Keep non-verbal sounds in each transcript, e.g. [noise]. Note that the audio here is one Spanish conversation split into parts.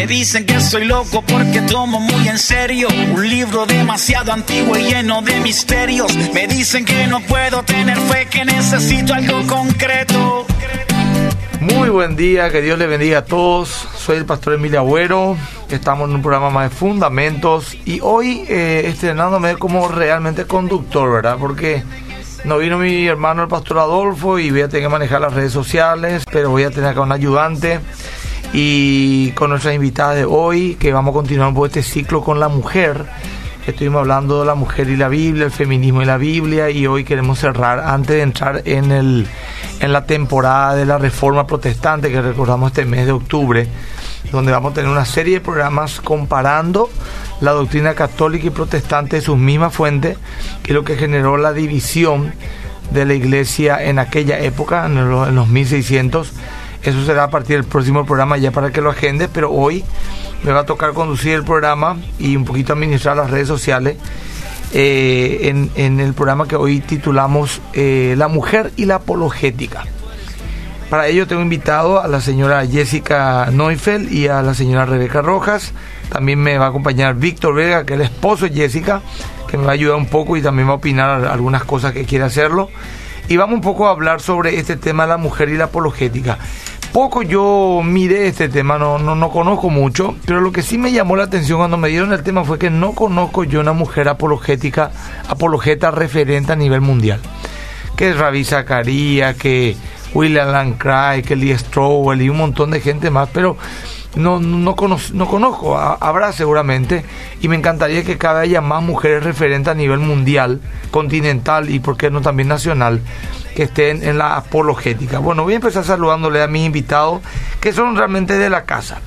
Me dicen que soy loco porque tomo muy en serio un libro demasiado antiguo y lleno de misterios. Me dicen que no puedo tener fe, que necesito algo concreto. Muy buen día, que Dios le bendiga a todos. Soy el pastor Emilio Agüero. Estamos en un programa más de fundamentos y hoy eh, estrenándome como realmente conductor, ¿verdad? Porque no vino mi hermano el pastor Adolfo y voy a tener que manejar las redes sociales, pero voy a tener acá un ayudante y con nuestra invitada de hoy, que vamos a continuar por este ciclo con la mujer. Estuvimos hablando de la mujer y la Biblia, el feminismo y la Biblia, y hoy queremos cerrar, antes de entrar en, el, en la temporada de la Reforma Protestante que recordamos este mes de octubre, donde vamos a tener una serie de programas comparando la doctrina católica y protestante de sus mismas fuentes, que es lo que generó la división de la iglesia en aquella época, en los, en los 1600 eso será a partir del próximo programa ya para que lo agende, pero hoy me va a tocar conducir el programa y un poquito administrar las redes sociales eh, en, el programa que hoy titulamos eh, La mujer y la apologética. Para ello tengo invitado a la señora Jessica Neufeld y a la señora Rebeca Rojas. También me va a acompañar Víctor Vega, que es el esposo de Jessica, que me va a ayudar un poco y también va a opinar algunas cosas que quiere hacerlo. Y vamos un poco a hablar sobre este tema de la mujer y la apologética. Poco yo miré este tema, no, no, no conozco mucho, pero lo que sí me llamó la atención cuando me dieron el tema fue que no conozco yo una mujer apologética, apologeta referente a nivel mundial. Que es Ravi Zakaria, que William Lancray, que Lee Strobel y un montón de gente más, pero no, no, no conozco, habrá seguramente, y me encantaría que cada haya más mujeres referentes a nivel mundial, continental y por qué no también nacional, que estén en la apologética. Bueno, voy a empezar saludándole a mis invitados, que son realmente de la casa.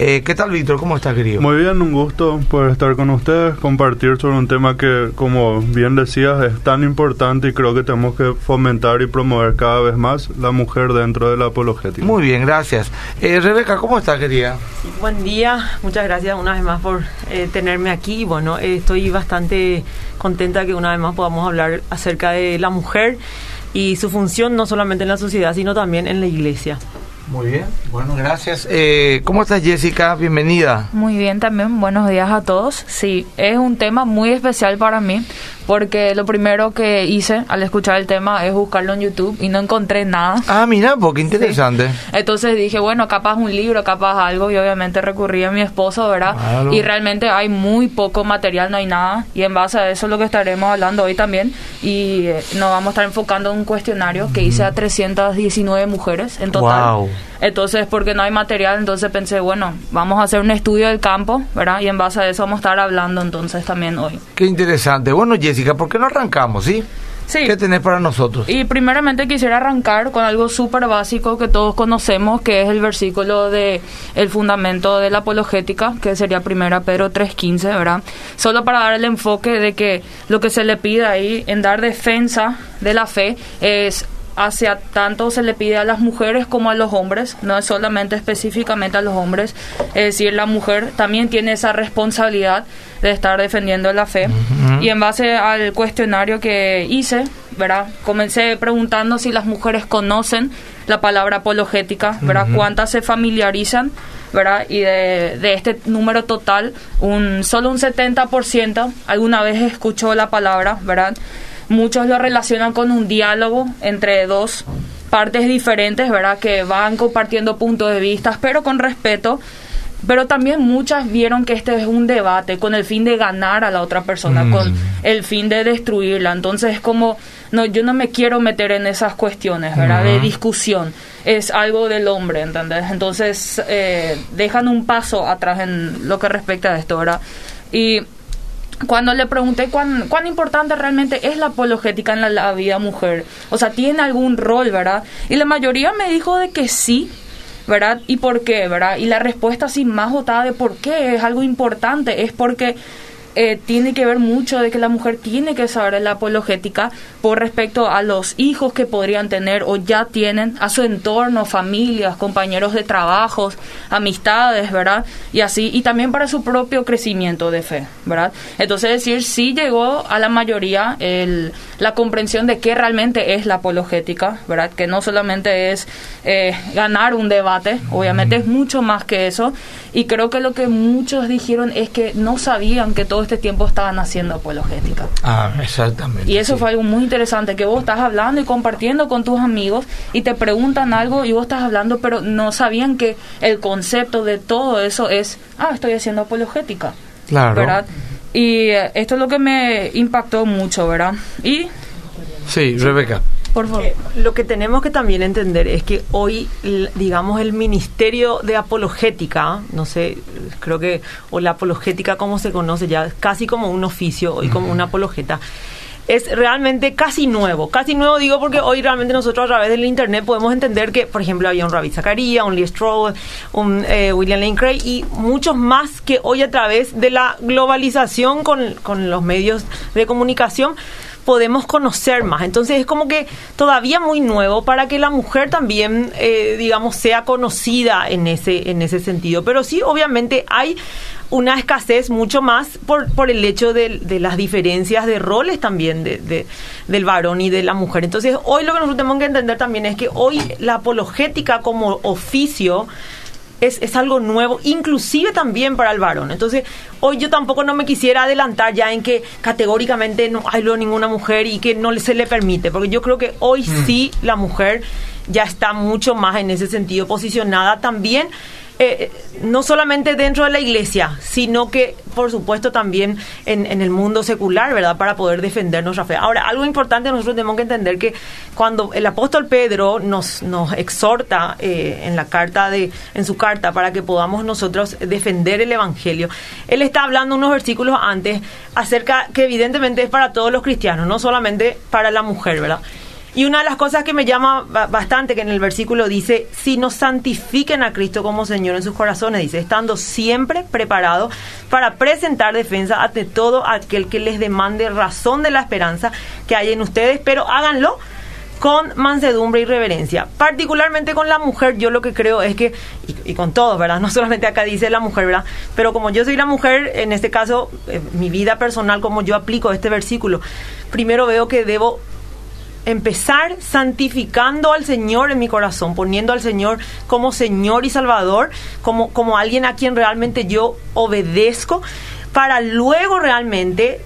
Eh, ¿Qué tal, Víctor? ¿Cómo estás, querido? Muy bien, un gusto poder estar con ustedes, compartir sobre un tema que, como bien decías, es tan importante y creo que tenemos que fomentar y promover cada vez más la mujer dentro de la apologética. Muy bien, gracias. Eh, Rebeca, ¿cómo estás, querida? Buen día, muchas gracias una vez más por eh, tenerme aquí. Bueno, estoy bastante contenta que una vez más podamos hablar acerca de la mujer y su función no solamente en la sociedad, sino también en la iglesia. Muy bien, bueno, gracias. Eh, ¿Cómo estás, Jessica? Bienvenida. Muy bien también, buenos días a todos. Sí, es un tema muy especial para mí porque lo primero que hice al escuchar el tema es buscarlo en YouTube y no encontré nada. Ah, mira, porque [laughs] interesante. Entonces dije, bueno, capaz un libro, capaz algo, y obviamente recurrí a mi esposo, ¿verdad? Y realmente hay muy poco material, no hay nada, y en base a eso es lo que estaremos hablando hoy también, y eh, nos vamos a estar enfocando en un cuestionario que hice a 319 mujeres en total. Wow. Entonces, porque no hay material, entonces pensé, bueno, vamos a hacer un estudio del campo, ¿verdad? Y en base a eso vamos a estar hablando entonces también hoy. Qué interesante. Bueno, Jessica, ¿por qué no arrancamos, sí? Sí. ¿Qué tenés para nosotros? Y primeramente quisiera arrancar con algo súper básico que todos conocemos, que es el versículo de el fundamento de la apologética, que sería primera Pedro 3.15, ¿verdad? Solo para dar el enfoque de que lo que se le pide ahí en dar defensa de la fe es hacia tanto se le pide a las mujeres como a los hombres, no es solamente específicamente a los hombres, es decir, la mujer también tiene esa responsabilidad de estar defendiendo la fe. Y en base al cuestionario que hice, ¿verdad? Comencé preguntando si las mujeres conocen la palabra apologética, ¿verdad? ¿Cuántas se familiarizan? ¿verdad? Y de, de, este número total, un solo un 70% alguna vez escuchó la palabra, ¿verdad? Muchos lo relacionan con un diálogo entre dos partes diferentes, ¿verdad? Que van compartiendo puntos de vista, pero con respeto. Pero también muchas vieron que este es un debate con el fin de ganar a la otra persona, mm. con el fin de destruirla. Entonces es como, no, yo no me quiero meter en esas cuestiones, ¿verdad? De discusión. Es algo del hombre, ¿entendés? Entonces eh, dejan un paso atrás en lo que respecta a esto, ¿verdad? Y cuando le pregunté cuán, cuán importante realmente es la apologética en la, vida mujer, o sea, ¿tiene algún rol, verdad? Y la mayoría me dijo de que sí, ¿verdad? ¿Y por qué, verdad? Y la respuesta así más votada de por qué es algo importante es porque eh, tiene que ver mucho de que la mujer tiene que saber la apologética por respecto a los hijos que podrían tener o ya tienen, a su entorno, familias, compañeros de trabajos, amistades, ¿verdad? Y así, y también para su propio crecimiento de fe, ¿verdad? Entonces, decir, sí llegó a la mayoría el, la comprensión de qué realmente es la apologética, ¿verdad? Que no solamente es eh, ganar un debate, obviamente es mucho más que eso, y creo que lo que muchos dijeron es que no sabían que todo este tiempo estaban haciendo apologética. Ah, exactamente. Y eso fue algo muy interesante, que vos estás hablando y compartiendo con tus amigos y te preguntan algo y vos estás hablando, pero no sabían que el concepto de todo eso es, ah, estoy haciendo apologética. Claro. ¿Verdad? Y eh, esto es lo que me impactó mucho, ¿verdad? Y, Sí, Rebeca. Por favor. Eh, lo que tenemos que también entender es que hoy, digamos, el Ministerio de Apologética, no sé, creo que, o la apologética como se conoce ya, casi como un oficio, hoy como una apologeta, es realmente casi nuevo. Casi nuevo digo porque hoy realmente nosotros a través del Internet podemos entender que, por ejemplo, había un Rabbi Zacarías, un Lee Strobel, un eh, William Lane Craig y muchos más que hoy a través de la globalización con, con los medios de comunicación podemos conocer más. Entonces es como que todavía muy nuevo para que la mujer también, eh, digamos, sea conocida en ese, en ese sentido. Pero sí, obviamente hay una escasez mucho más por, por el hecho de, de las diferencias de roles también de, de- del varón y de la mujer. Entonces hoy lo que nosotros tenemos que entender también es que hoy la apologética como oficio es, es algo nuevo, inclusive también para el varón. Entonces, hoy yo tampoco no me quisiera adelantar ya en que categóricamente no hay ninguna mujer y que no se le permite, porque yo creo que hoy sí la mujer ya está mucho más en ese sentido posicionada también. Eh, no solamente dentro de la iglesia, sino que, por supuesto, también en, el mundo secular, ¿verdad? Para poder defender nuestra fe. Ahora, algo importante, nosotros tenemos que entender que cuando el apóstol Pedro nos, nos exhorta eh, en la carta de, en su carta para que podamos nosotros defender el evangelio, él está hablando unos versículos antes acerca que evidentemente es para todos los cristianos, no solamente para la mujer, ¿verdad? Y una de las cosas que me llama ba- bastante, que en el versículo dice, si nos santifiquen a Cristo como Señor en sus corazones, dice, estando siempre preparados para presentar defensa ante todo aquel que les demande razón de la esperanza que hay en ustedes, pero háganlo con mansedumbre y reverencia. Particularmente con la mujer, yo lo que creo es que, y, y con todos, ¿verdad? [laughs] No solamente acá dice la mujer, ¿verdad? Pero como yo soy la mujer, en este caso, eh, mi vida personal, como yo aplico este versículo, primero veo que debo empezar santificando al Señor en mi corazón, poniendo al Señor como Señor y Salvador, como, como alguien a quien realmente yo obedezco, para luego realmente,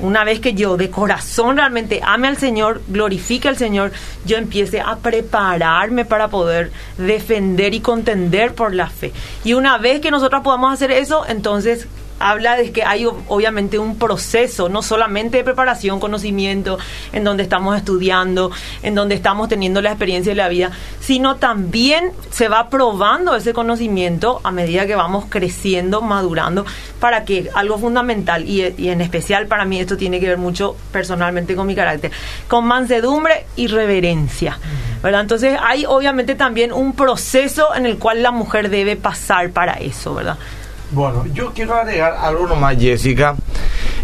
una vez que yo de corazón realmente ame al Señor, glorifique al Señor, yo empiece a prepararme para poder defender y contender por la fe. Y una vez que nosotros podamos hacer eso, entonces habla de que hay obviamente un proceso, no solamente de preparación, conocimiento, en donde estamos estudiando, en donde estamos teniendo la experiencia de la vida, sino también se va probando ese conocimiento a medida que vamos creciendo, madurando, para que algo fundamental, y, y en especial para mí esto tiene que ver mucho personalmente con mi carácter, con mansedumbre y reverencia. ¿verdad? Entonces hay obviamente también un proceso en el cual la mujer debe pasar para eso, ¿verdad? Bueno, yo quiero agregar algo nomás, Jessica.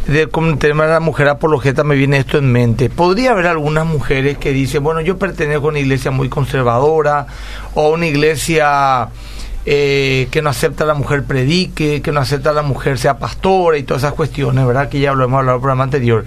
De, con el tema de la mujer apologeta me viene esto en mente. Podría haber algunas mujeres que dicen, bueno, yo pertenezco a una iglesia muy conservadora o a una iglesia eh, que no acepta a la mujer predique, que no acepta a la mujer sea pastora y todas esas cuestiones, ¿verdad? Que ya lo hemos hablado en el programa anterior.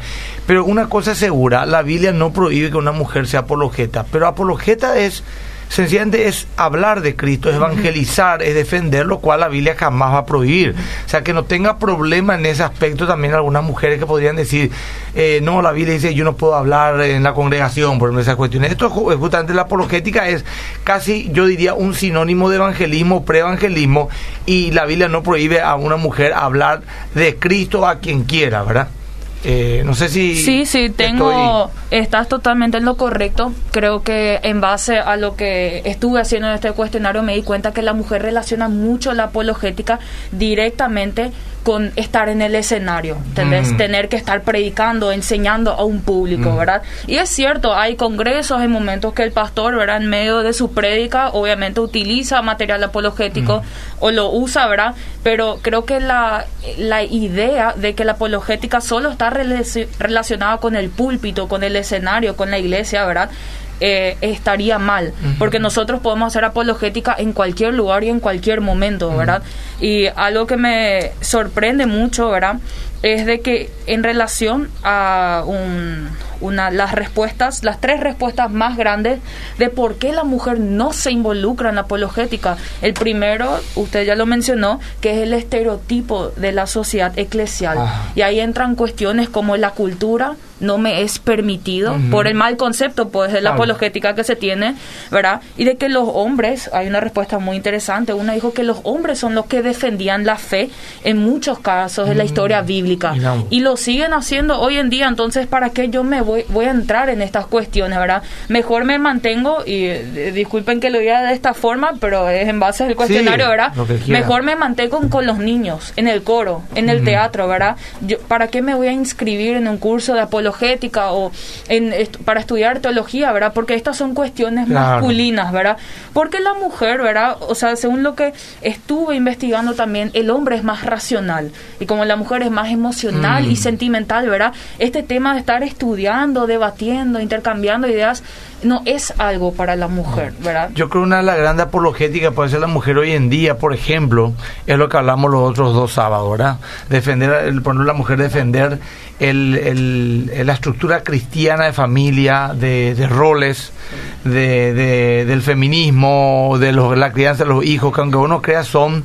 Pero una cosa es segura, la Biblia no prohíbe que una mujer sea apologeta, pero apologeta es sencillamente es hablar de Cristo, es evangelizar, es defender, lo cual la Biblia jamás va a prohibir. O sea, que no tenga problema en ese aspecto también algunas mujeres que podrían decir, eh, no, la Biblia dice yo no puedo hablar en la congregación por esas cuestiones. Esto es ju- justamente la apologética es casi, yo diría, un sinónimo de evangelismo, preevangelismo, y la Biblia no prohíbe a una mujer hablar de Cristo a quien quiera, ¿verdad? Eh, no sé si... Sí, sí, tengo... Estás totalmente en lo correcto. Creo que en base a lo que estuve haciendo en este cuestionario me di cuenta que la mujer relaciona mucho la apologética directamente con estar en el escenario, mm. Tener que estar predicando, enseñando a un público, mm. ¿verdad? Y es cierto, hay congresos, hay momentos que el pastor, ¿verdad? En medio de su prédica, obviamente utiliza material apologético mm. o lo usa, ¿verdad? Pero creo que la, la idea de que la apologética solo está relacionada con el púlpito, con el escenario, con la iglesia, ¿verdad? Eh, estaría mal, porque nosotros podemos hacer apologética en cualquier lugar y en cualquier momento, ¿verdad? Y algo que me sorprende mucho, ¿verdad? Es de que en relación a un, una, las respuestas, las tres respuestas más grandes de por qué la mujer no se involucra en la apologética. El primero, usted ya lo mencionó, que es el estereotipo de la sociedad eclesial. Ah. Y ahí entran cuestiones como la cultura, no me es permitido por el mal concepto pues de la apologética que se tiene, ¿verdad? Y de que los hombres, hay una respuesta muy interesante, una dijo que los hombres son los que defendían la fe en muchos casos de la historia bíblica y, lo siguen haciendo hoy en día, entonces ¿para qué yo me voy voy a entrar en estas cuestiones, ¿verdad? Mejor me mantengo y eh, disculpen que lo diga de esta forma, pero es en base al cuestionario, ¿verdad? Mejor me mantengo con los niños, en el coro, en el teatro, ¿verdad? Yo, ¿Para qué me voy a inscribir en un curso de apologética o en, para estudiar teología, ¿verdad? Porque estas son cuestiones masculinas, ¿verdad? Porque la mujer, ¿verdad? O sea, según lo que estuve investigando también, el hombre es más racional y como la mujer es más emocional y mm. sentimental, ¿verdad? Este tema de estar estudiando, debatiendo, intercambiando ideas, no es algo para la mujer, ¿verdad? Yo creo que una de las grandes apologéticas puede ser la mujer hoy en día, por ejemplo, es lo que hablamos los otros dos sábados, ¿verdad? Defender, el, poner la mujer defender el, el, la estructura cristiana de familia, de, de roles, de, de, del feminismo, de los, la crianza de los hijos, que aunque uno crea son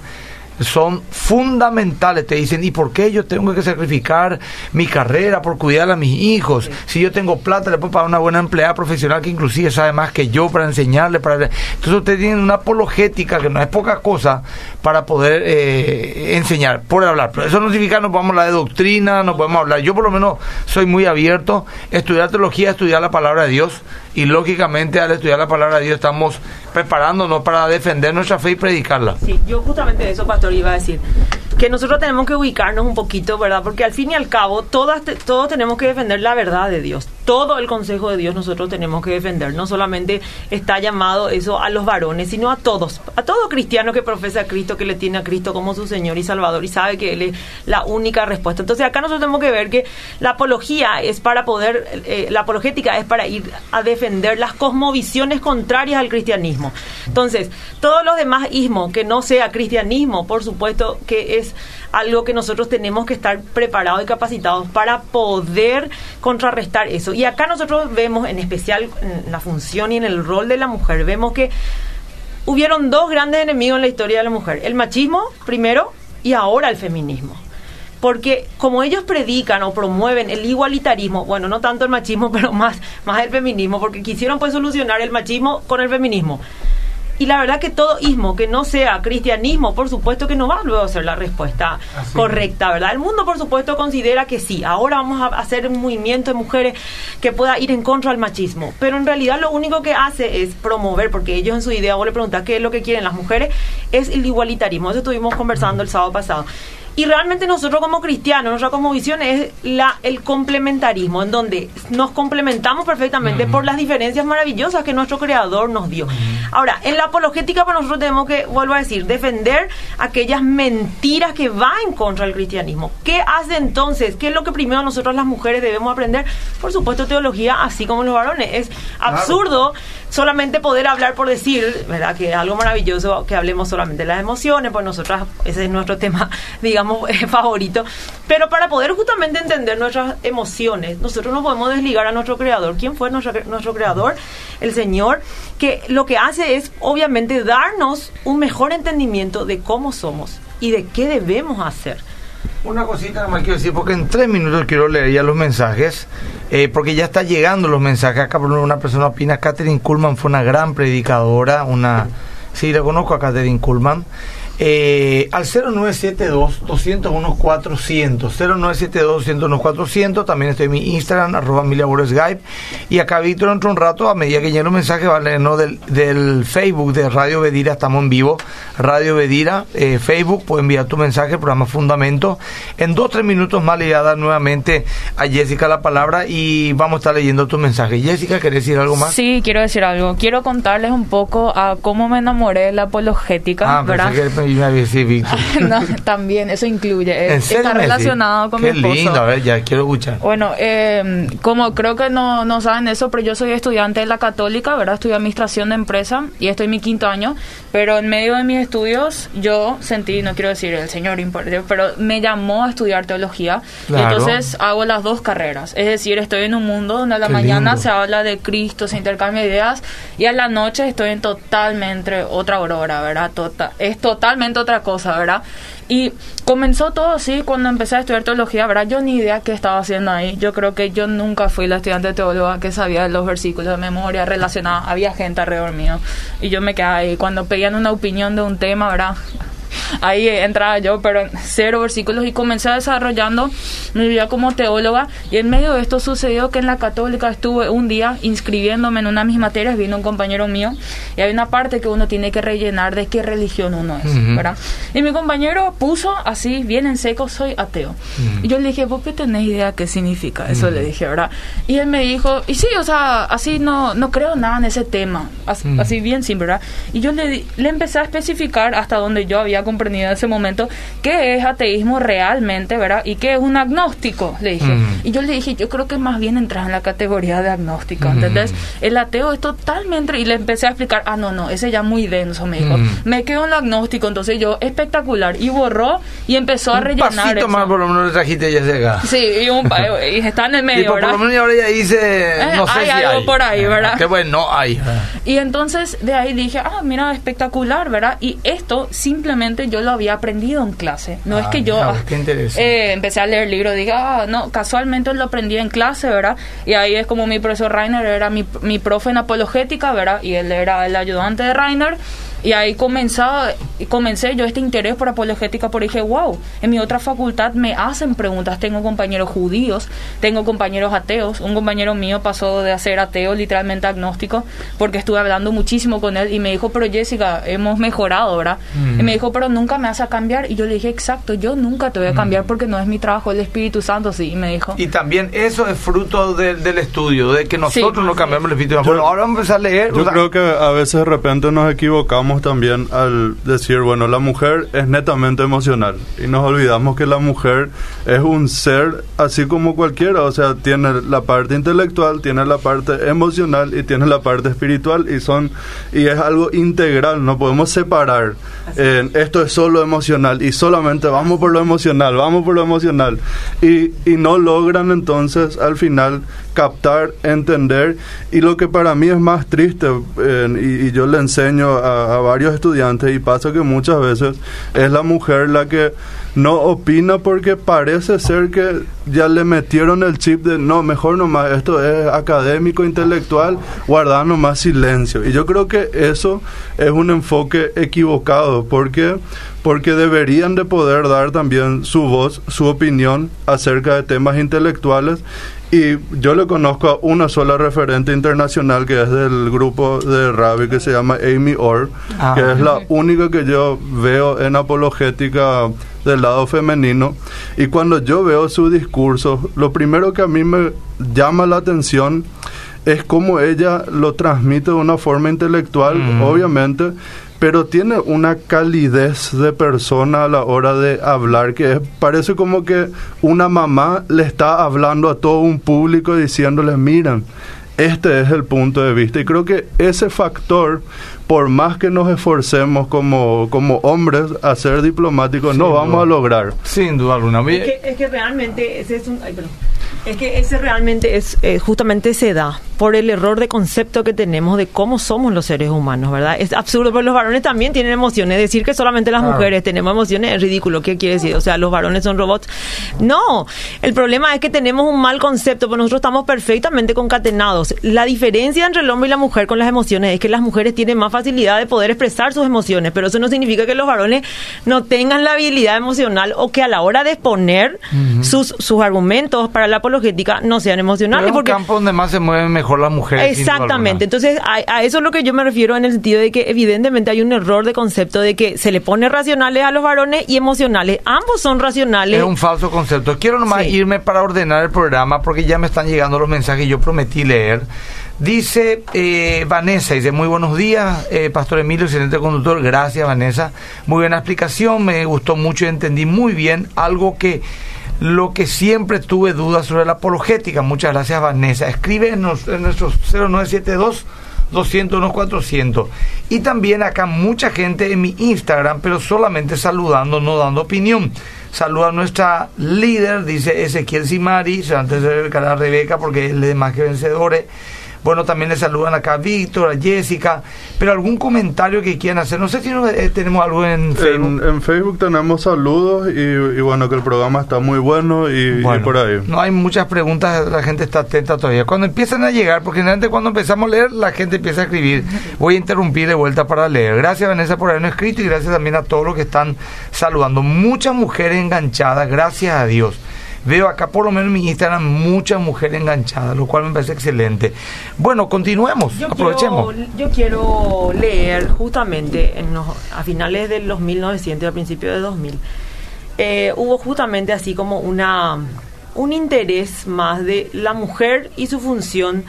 son fundamentales. Te dicen, ¿y por qué yo tengo que sacrificar mi carrera por cuidar a mis hijos? Si yo tengo plata, le puedo pagar una buena empleada profesional que inclusive sabe más que yo para enseñarle. Para... Entonces ustedes tienen una apologética que no es poca cosa para poder eh, enseñar, por hablar. Pero eso no significa que no podemos hablar de doctrina, no podemos hablar. Yo por lo menos soy muy abierto. Estudiar teología, estudiar la palabra de Dios y lógicamente al estudiar la palabra de Dios estamos preparándonos para defender nuestra fe y predicarla. Sí, yo justamente eso, pastor, iba a decir que nosotros tenemos que ubicarnos un poquito, ¿verdad? Porque al fin y al cabo, todas, todos tenemos que defender la verdad de Dios. Todo el consejo de Dios nosotros tenemos que defender. No solamente está llamado eso a los varones, sino a todos. A todo cristiano que profesa a Cristo, que le tiene a Cristo como su Señor y Salvador y sabe que Él es la única respuesta. Entonces acá nosotros tenemos que ver que la apología es para poder, eh, la apologética es para ir a defender las cosmovisiones contrarias al cristianismo. Entonces, todos los demás ismos que no sea cristianismo, por supuesto que es algo que nosotros tenemos que estar preparados y capacitados para poder contrarrestar eso. Y acá nosotros vemos, en especial la función y en el rol de la mujer, vemos que hubieron dos grandes enemigos en la historia de la mujer. El machismo, primero, y ahora el feminismo porque como ellos predican o promueven el igualitarismo, bueno, no tanto el machismo, [laughs] pero más, más el feminismo, porque quisieron pues solucionar el machismo con el feminismo. Y la verdad que todo ismo que no sea cristianismo, por supuesto que no va luego a ser la respuesta correcta, ¿verdad? El mundo, por supuesto, considera que sí. Ahora vamos a hacer un movimiento de mujeres que pueda ir en contra del machismo. Pero en realidad lo único que hace es promover, porque ellos en su idea, vos le preguntás qué es lo que quieren las mujeres, es el igualitarismo. Eso estuvimos conversando el sábado pasado. Y realmente nosotros como cristianos, nuestra como visión es la, el complementarismo, en donde nos complementamos perfectamente por las diferencias maravillosas que nuestro creador nos dio. Ahora, en la apologética, para pues, nosotros tenemos que, vuelvo a decir, defender aquellas mentiras que van en contra del cristianismo. ¿Qué hace entonces? ¿Qué es lo que primero nosotros las mujeres debemos aprender? Por supuesto, teología, así como los varones. Es absurdo solamente poder hablar por decir, ¿verdad? Que es algo maravilloso que hablemos solamente de las emociones, pues nosotras, ese es nuestro [laughs] tema, digamos, eh, favorito. Pero para poder justamente entender nuestras emociones, nosotros no podemos desligar a nuestro creador. ¿Quién fue nuestro, nuestro creador? El Señor, que lo que hace es obviamente darnos un mejor entendimiento de cómo somos y de qué debemos hacer. Una cosita más quiero decir, porque en tres minutos quiero leer ya los mensajes, eh, porque ya está llegando los mensajes. Acá por una persona opina, Catherine Kuhlman fue una gran predicadora, una... Sí, la conozco a Catherine Kuhlman. Eh, al 0972-201-400. 0972-201-400. También estoy en mi Instagram, arroba Skype. Y acá Víctor entró un rato, a medida que lleno mensaje, vale, ¿no? Del, del, Facebook de Radio Bedira, estamos en vivo. Radio Bedira, eh, Facebook, puede enviar tu mensaje, programa Fundamento. En dos, tres minutos más le voy a dar nuevamente a Jessica la palabra y vamos a estar leyendo tu mensaje. Jessica, ¿querés decir algo más? Sí, quiero decir algo. Quiero contarles un poco a cómo me enamoré de la apologética, Ah, ¿verdad? Me Víctor. [laughs] no, también, eso incluye. ¿En serio está relacionado con Qué mi esposo. lindo, a ver, ya quiero escuchar. Bueno, eh, como creo que no, no saben eso, pero yo soy estudiante de la católica, ¿verdad? Estudio administración de empresa y estoy en mi quinto año, pero en medio de mis estudios yo sentí, no quiero decir el señor, pero me llamó a estudiar teología y Claro. entonces hago las dos carreras. Es decir, estoy en un mundo donde a la Qué mañana lindo. se habla de Cristo, se intercambia ideas y a la noche estoy en totalmente otra aurora, ¿verdad? Tota- es totalmente otra cosa, ¿verdad? Y comenzó todo así cuando empecé a estudiar teología, ¿verdad? Yo ni idea qué estaba haciendo ahí. Yo creo que yo nunca fui la estudiante teóloga que sabía los versículos de memoria relacionados. Había gente alrededor mío. Y yo me quedaba ahí. Cuando pedían una opinión de un tema, ¿verdad? Ahí entraba yo, pero cero versículos y comencé desarrollando mi vida como teóloga. Y en medio de esto sucedió que en la católica estuve un día inscribiéndome en una de mis materias, vino un compañero mío, y hay una parte que uno tiene que rellenar de qué religión uno es, Ujú. ¿verdad? Y mi compañero puso así, bien en seco, soy ateo. Y yo le dije, ¿vos qué tenés idea qué significa? Eso le dije, ¿verdad? Y él me dijo, y sí, o sea, así no, no creo nada en ese tema, As- Mm. así bien simple, ¿verdad? Y yo le, le empecé a especificar hasta donde yo había comprendido en ese momento qué es ateísmo realmente, ¿verdad? Y qué es un agnóstico, le dije. Mm. Y yo le dije, yo creo que más bien entras en la categoría de agnóstico, Mm. ¿entendés? El ateo es totalmente... Y le empecé a explicar, ah, no, no, ese ya muy denso, me dijo. Mm. Me quedo en lo agnóstico, entonces yo, espectacular. Y borró y empezó a Un rellenar pasito eso. más por lo menos le trajiste Jessica. Sí, y, un, [laughs] y está en el Y medio, por, por ¿verdad? lo menos ahora ya dice, Eh, no sé hay si algo hay. por ahí, ¿verdad? Qué bueno, no hay. Y entonces de ahí dije, ah, mira, espectacular, ¿verdad? Y esto simplemente yo lo había aprendido en clase. No es Ah, que yo ah, eh, empecé a leer libros, dije, ah, no, casualmente lo aprendí en clase, ¿verdad? Y ahí es como mi profesor Rainer era mi, mi profe en apologética, ¿verdad? Y él era el ayudante de Rainer. Y ahí comenzaba, comencé yo este interés por apologética, porque dije, wow, en mi otra facultad me hacen preguntas. Tengo compañeros judíos, tengo compañeros ateos. Un compañero mío pasó de ser ateo literalmente agnóstico, porque estuve hablando muchísimo con él y me dijo, pero Jessica, hemos mejorado, ¿verdad? Mm. Y me dijo, pero nunca me vas a cambiar. Y yo le dije, exacto, yo nunca te voy a cambiar porque no es mi trabajo, el Espíritu Santo sí. Y me dijo, Y también eso es fruto del- del estudio, de que nosotros Sí. no cambiamos el espíritu. Bueno, ahora vamos a empezar a leer. Yo o sea, creo que a veces de repente nos equivocamos también al decir, bueno, la mujer es netamente emocional. Y nos olvidamos que la mujer es un ser así como cualquiera, o sea, tiene la parte intelectual, tiene la parte emocional y tiene la parte espiritual y son y es algo integral, no podemos separar. eh, esto es solo emocional y solamente vamos por lo emocional, vamos por lo emocional. Y, y no logran entonces al final captar, entender y lo que para mí es más triste y, yo le enseño a, a varios estudiantes y pasa que muchas veces es la mujer la que no opina porque parece ser que ya le metieron el chip de no, mejor nomás, esto es académico, intelectual, guardar nomás silencio. Y yo creo que eso es un enfoque equivocado porque porque deberían de poder dar también su voz, su opinión acerca de temas intelectuales y yo le conozco a una sola referente internacional que es del grupo de Rabi que se llama Amy Orr, Ah. que es la única que yo veo en apologética del lado femenino. Y cuando yo veo su discurso, lo primero que a mí me llama la atención es cómo ella lo transmite de una forma intelectual, Mm. obviamente, pero tiene una calidez de persona a la hora de hablar que es, parece como que una mamá le está hablando a todo un público diciéndole, miren, este es el punto de vista. Y creo que ese factor, por más que nos esforcemos como, como hombres a ser diplomáticos, no Sin vamos duda. a lograr. Sin duda alguna. Es que, es que realmente ese es un... ay, perdón. Es que ese realmente es, eh, justamente se da. por el error de concepto que tenemos de cómo somos los seres humanos, ¿verdad? Es absurdo, pero los varones también tienen emociones. Decir que solamente las Claro. mujeres tenemos emociones es ridículo. ¿Qué quiere decir? O sea, los varones son robots. No, el problema es que tenemos un mal concepto, pero nosotros estamos perfectamente concatenados. La diferencia entre el hombre y la mujer con las emociones es que las mujeres tienen más facilidad de poder expresar sus emociones, pero eso no significa que los varones no tengan la habilidad emocional o que a la hora de exponer sus, sus argumentos para la apologética no sean emocionales. es un porque campo donde más se mueven mejor las mujeres. Exactamente. Entonces, a, a eso es lo que yo me refiero en el sentido de que evidentemente hay un error de concepto de que se le pone racionales a los varones y emocionales. Ambos son racionales. Es un falso concepto. Quiero nomás Sí. irme para ordenar el programa porque ya me están llegando los mensajes que yo prometí leer. Dice eh, Vanessa, dice, muy buenos días, eh, Pastor Emilio, excelente conductor. Gracias, Vanessa. Muy buena explicación, me gustó mucho y entendí muy bien algo que lo que siempre tuve dudas sobre la apologética. Muchas gracias, Vanessa. Escribe en, nuestros 0972 201 400 y también acá mucha gente en mi Instagram pero solamente saludando no dando opinión saluda a nuestra líder dice Ezequiel Simari antes de dedicar a Rebeca porque él es más que vencedores bueno también le saludan acá a Víctor a Jessica pero algún comentario que quieran hacer no sé si no, eh, tenemos algo en Facebook En, en Facebook tenemos saludos y, y bueno, que el programa está muy bueno y, y Bueno, por ahí. No hay muchas preguntas, la gente está atenta todavía. Cuando empiezan a llegar, porque generalmente cuando empezamos a leer, la gente empieza a escribir. Voy a interrumpir de vuelta para leer. Gracias Vanessa por habernos escrito y gracias también a todos los que están saludando. Muchas mujeres enganchadas, gracias a Dios. Veo acá por lo menos en mi Instagram muchas mujeres enganchadas, lo cual me parece excelente. Bueno, continuemos, Yo aprovechemos. Quiero, yo quiero leer justamente en los- a finales de los 1900 y a principios de 2000. eh, hubo justamente así como una un interés más de la mujer y su función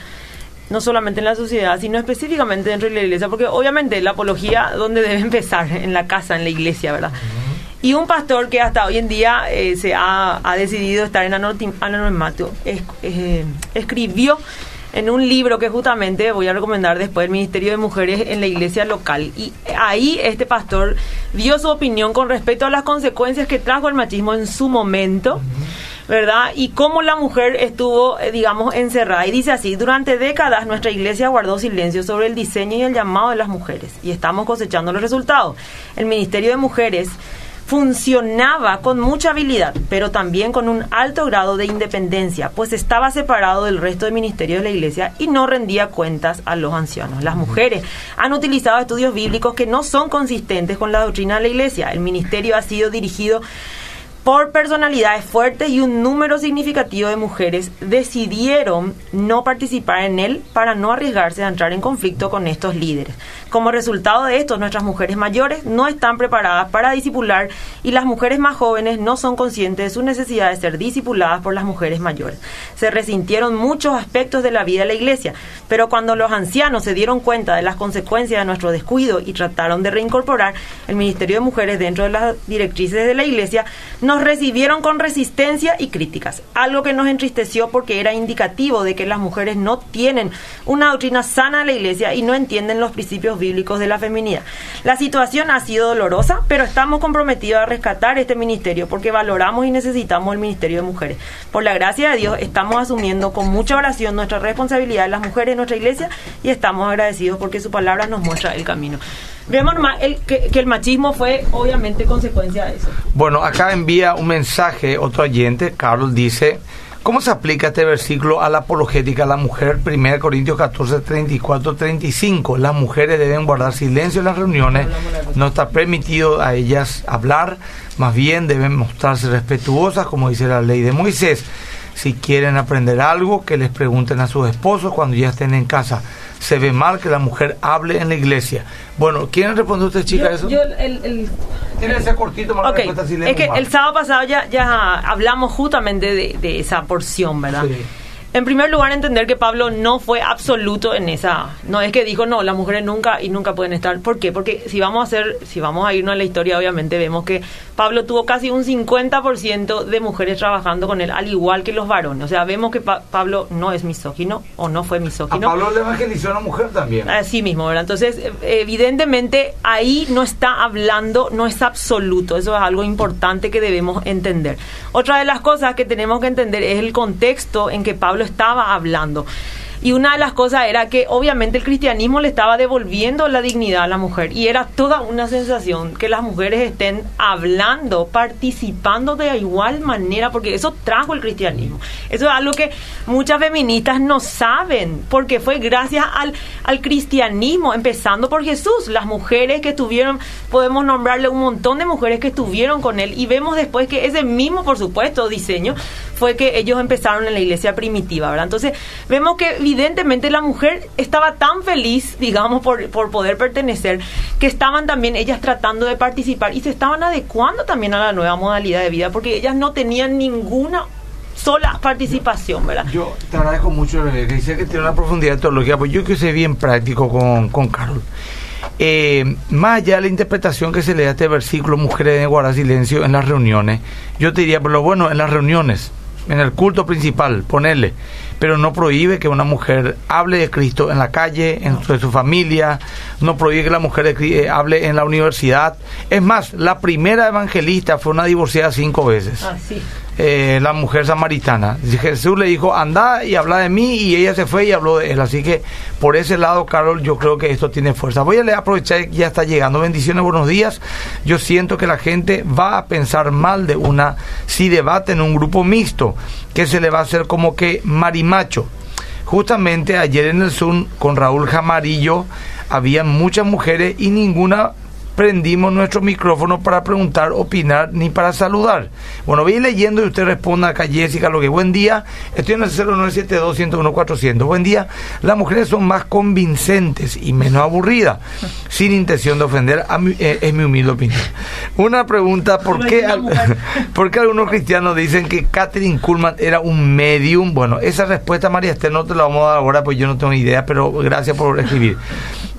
no solamente en la sociedad, sino específicamente dentro de la iglesia, porque obviamente la apología, ¿dónde debe [laughs] empezar? En la casa, en la iglesia, ¿verdad? Y un pastor que hasta hoy en día eh, se ha, ha decidido estar en anonimato, es- eh, escribió en un libro que justamente voy a recomendar después el Ministerio de Mujeres en la iglesia local. Y ahí este pastor dio su opinión con respecto a las consecuencias que trajo el machismo en su momento. ¿verdad? Y cómo la mujer estuvo, eh, digamos, encerrada. Y dice así, durante décadas nuestra iglesia guardó silencio sobre el diseño y el llamado de las mujeres. Y estamos cosechando los resultados. El Ministerio de Mujeres funcionaba con mucha habilidad, pero también con un alto grado de independencia, pues estaba separado del resto del ministerio de la iglesia y no rendía cuentas a los ancianos. Las mujeres han utilizado estudios bíblicos que no son consistentes con la doctrina de la iglesia. El ministerio ha sido dirigido por personalidades fuertes y un número significativo de mujeres decidieron no participar en él para no arriesgarse a entrar en conflicto con estos líderes. Como resultado de esto, nuestras mujeres mayores no están preparadas para disipular y las mujeres más jóvenes no son conscientes de su necesidad de ser disipuladas por las mujeres mayores. Se resintieron muchos aspectos de la vida de la iglesia, pero cuando los ancianos se dieron cuenta de las consecuencias de nuestro descuido y trataron de reincorporar el Ministerio de Mujeres dentro de las directrices de la iglesia, nos recibieron con resistencia y críticas, algo que nos entristeció porque era indicativo de que las mujeres no tienen una doctrina sana de la iglesia y no entienden los principios bíblicos de la feminidad. La situación ha sido dolorosa, pero estamos comprometidos a rescatar este ministerio porque valoramos y necesitamos el Ministerio de Mujeres. Por la gracia de Dios estamos asumiendo con mucha oración nuestra responsabilidad de las mujeres en nuestra iglesia y estamos agradecidos porque su palabra nos muestra el camino. Vemos nomás que, que el machismo fue obviamente consecuencia de eso. Bueno, acá envía un mensaje otro oyente, Carlos dice, ¿cómo se aplica este versículo a la apologética a la mujer? 1 Corintios 14, 34, 35. Las mujeres deben guardar silencio en las reuniones, no está permitido a ellas hablar, más bien deben mostrarse respetuosas, como dice la ley de Moisés. Si quieren aprender algo, que les pregunten a sus esposos cuando ya estén en casa. Se ve mal que la mujer hable en la iglesia. Bueno, ¿quieren responder usted, chica, Yo- eso? yo el- el, Tiene ese cortito para la Ok, respuesta, si es que mal. el sábado pasado ya, ya hablamos justamente de, de esa porción, ¿verdad? Sí. En primer lugar, entender que Pablo no fue absoluto en esa. No es que dijo, no, las mujeres nunca y nunca pueden estar. ¿Por qué? Porque si vamos a hacer, si vamos a irnos a la historia, obviamente vemos que Pablo tuvo casi un 50% de mujeres trabajando con él, al igual que los varones. O sea, vemos que Pa- Pablo no es misógino o no fue A misógino. Pablo le evangelizó a una mujer también. Así mismo, ¿verdad? Entonces, eh, evidentemente, ahí no está hablando, no es absoluto. Eso es algo importante que debemos entender. Otra de las cosas que tenemos que entender es el contexto en que Pablo estaba hablando. Y una de las cosas era que obviamente el cristianismo le estaba devolviendo la dignidad a la mujer. Y era toda una sensación que las mujeres estén hablando, participando de igual manera, porque eso trajo el cristianismo. Eso es algo que muchas feministas no saben, porque fue gracias al, al cristianismo, empezando por Jesús. Las mujeres que estuvieron, podemos nombrarle un montón de mujeres que estuvieron con él. Y vemos después que ese mismo, por supuesto, diseño fue que ellos empezaron en la iglesia primitiva, ¿verdad? Entonces, vemos que evidentemente la mujer estaba tan feliz, digamos, por, por poder pertenecer, que estaban también ellas tratando de participar y se estaban adecuando también a la nueva modalidad de vida, porque ellas no tenían ninguna sola participación, ¿verdad? Yo te agradezco mucho, que dice que tiene una profundidad de teología, pues yo que sé bien práctico con, con Carol. Eh, más allá de la interpretación que se le da a este versículo, mujeres deben guardar silencio en las reuniones, yo te diría, pero bueno, en las reuniones, en el culto principal, ponerle, pero no prohíbe que una mujer hable de Cristo en la calle, en su, su familia, no prohíbe que la mujer eh, hable en la universidad. Es más, la primera evangelista fue una divorciada cinco veces. Ah. Eh, la mujer samaritana. Jesús le dijo, anda y habla de mí, y ella se fue y habló de él. Así que por ese lado, Carol, yo creo que esto tiene fuerza. Voy a aprovechar ya está llegando. Bendiciones, buenos días. Yo siento que la gente va a pensar mal de una si debate en un grupo mixto, que se le va a hacer como que marimacho. Justamente ayer en el Zoom con Raúl Jamarillo había muchas mujeres y ninguna prendimos nuestro micrófono para preguntar, opinar ni para saludar. Bueno, voy leyendo y usted responda acá, Jessica, lo que buen día. Estoy en el 0972-101-400. Buen día. Las mujeres son más convincentes y menos aburridas, sin intención de ofender, a mi, eh, es mi humilde opinión. Una pregunta, ¿por qué, al- [laughs] ¿por qué algunos cristianos dicen que Catherine Kuhlman era un medium? Bueno, esa respuesta, María Esther, no te la vamos a dar ahora, pues yo no tengo idea, pero gracias por escribir.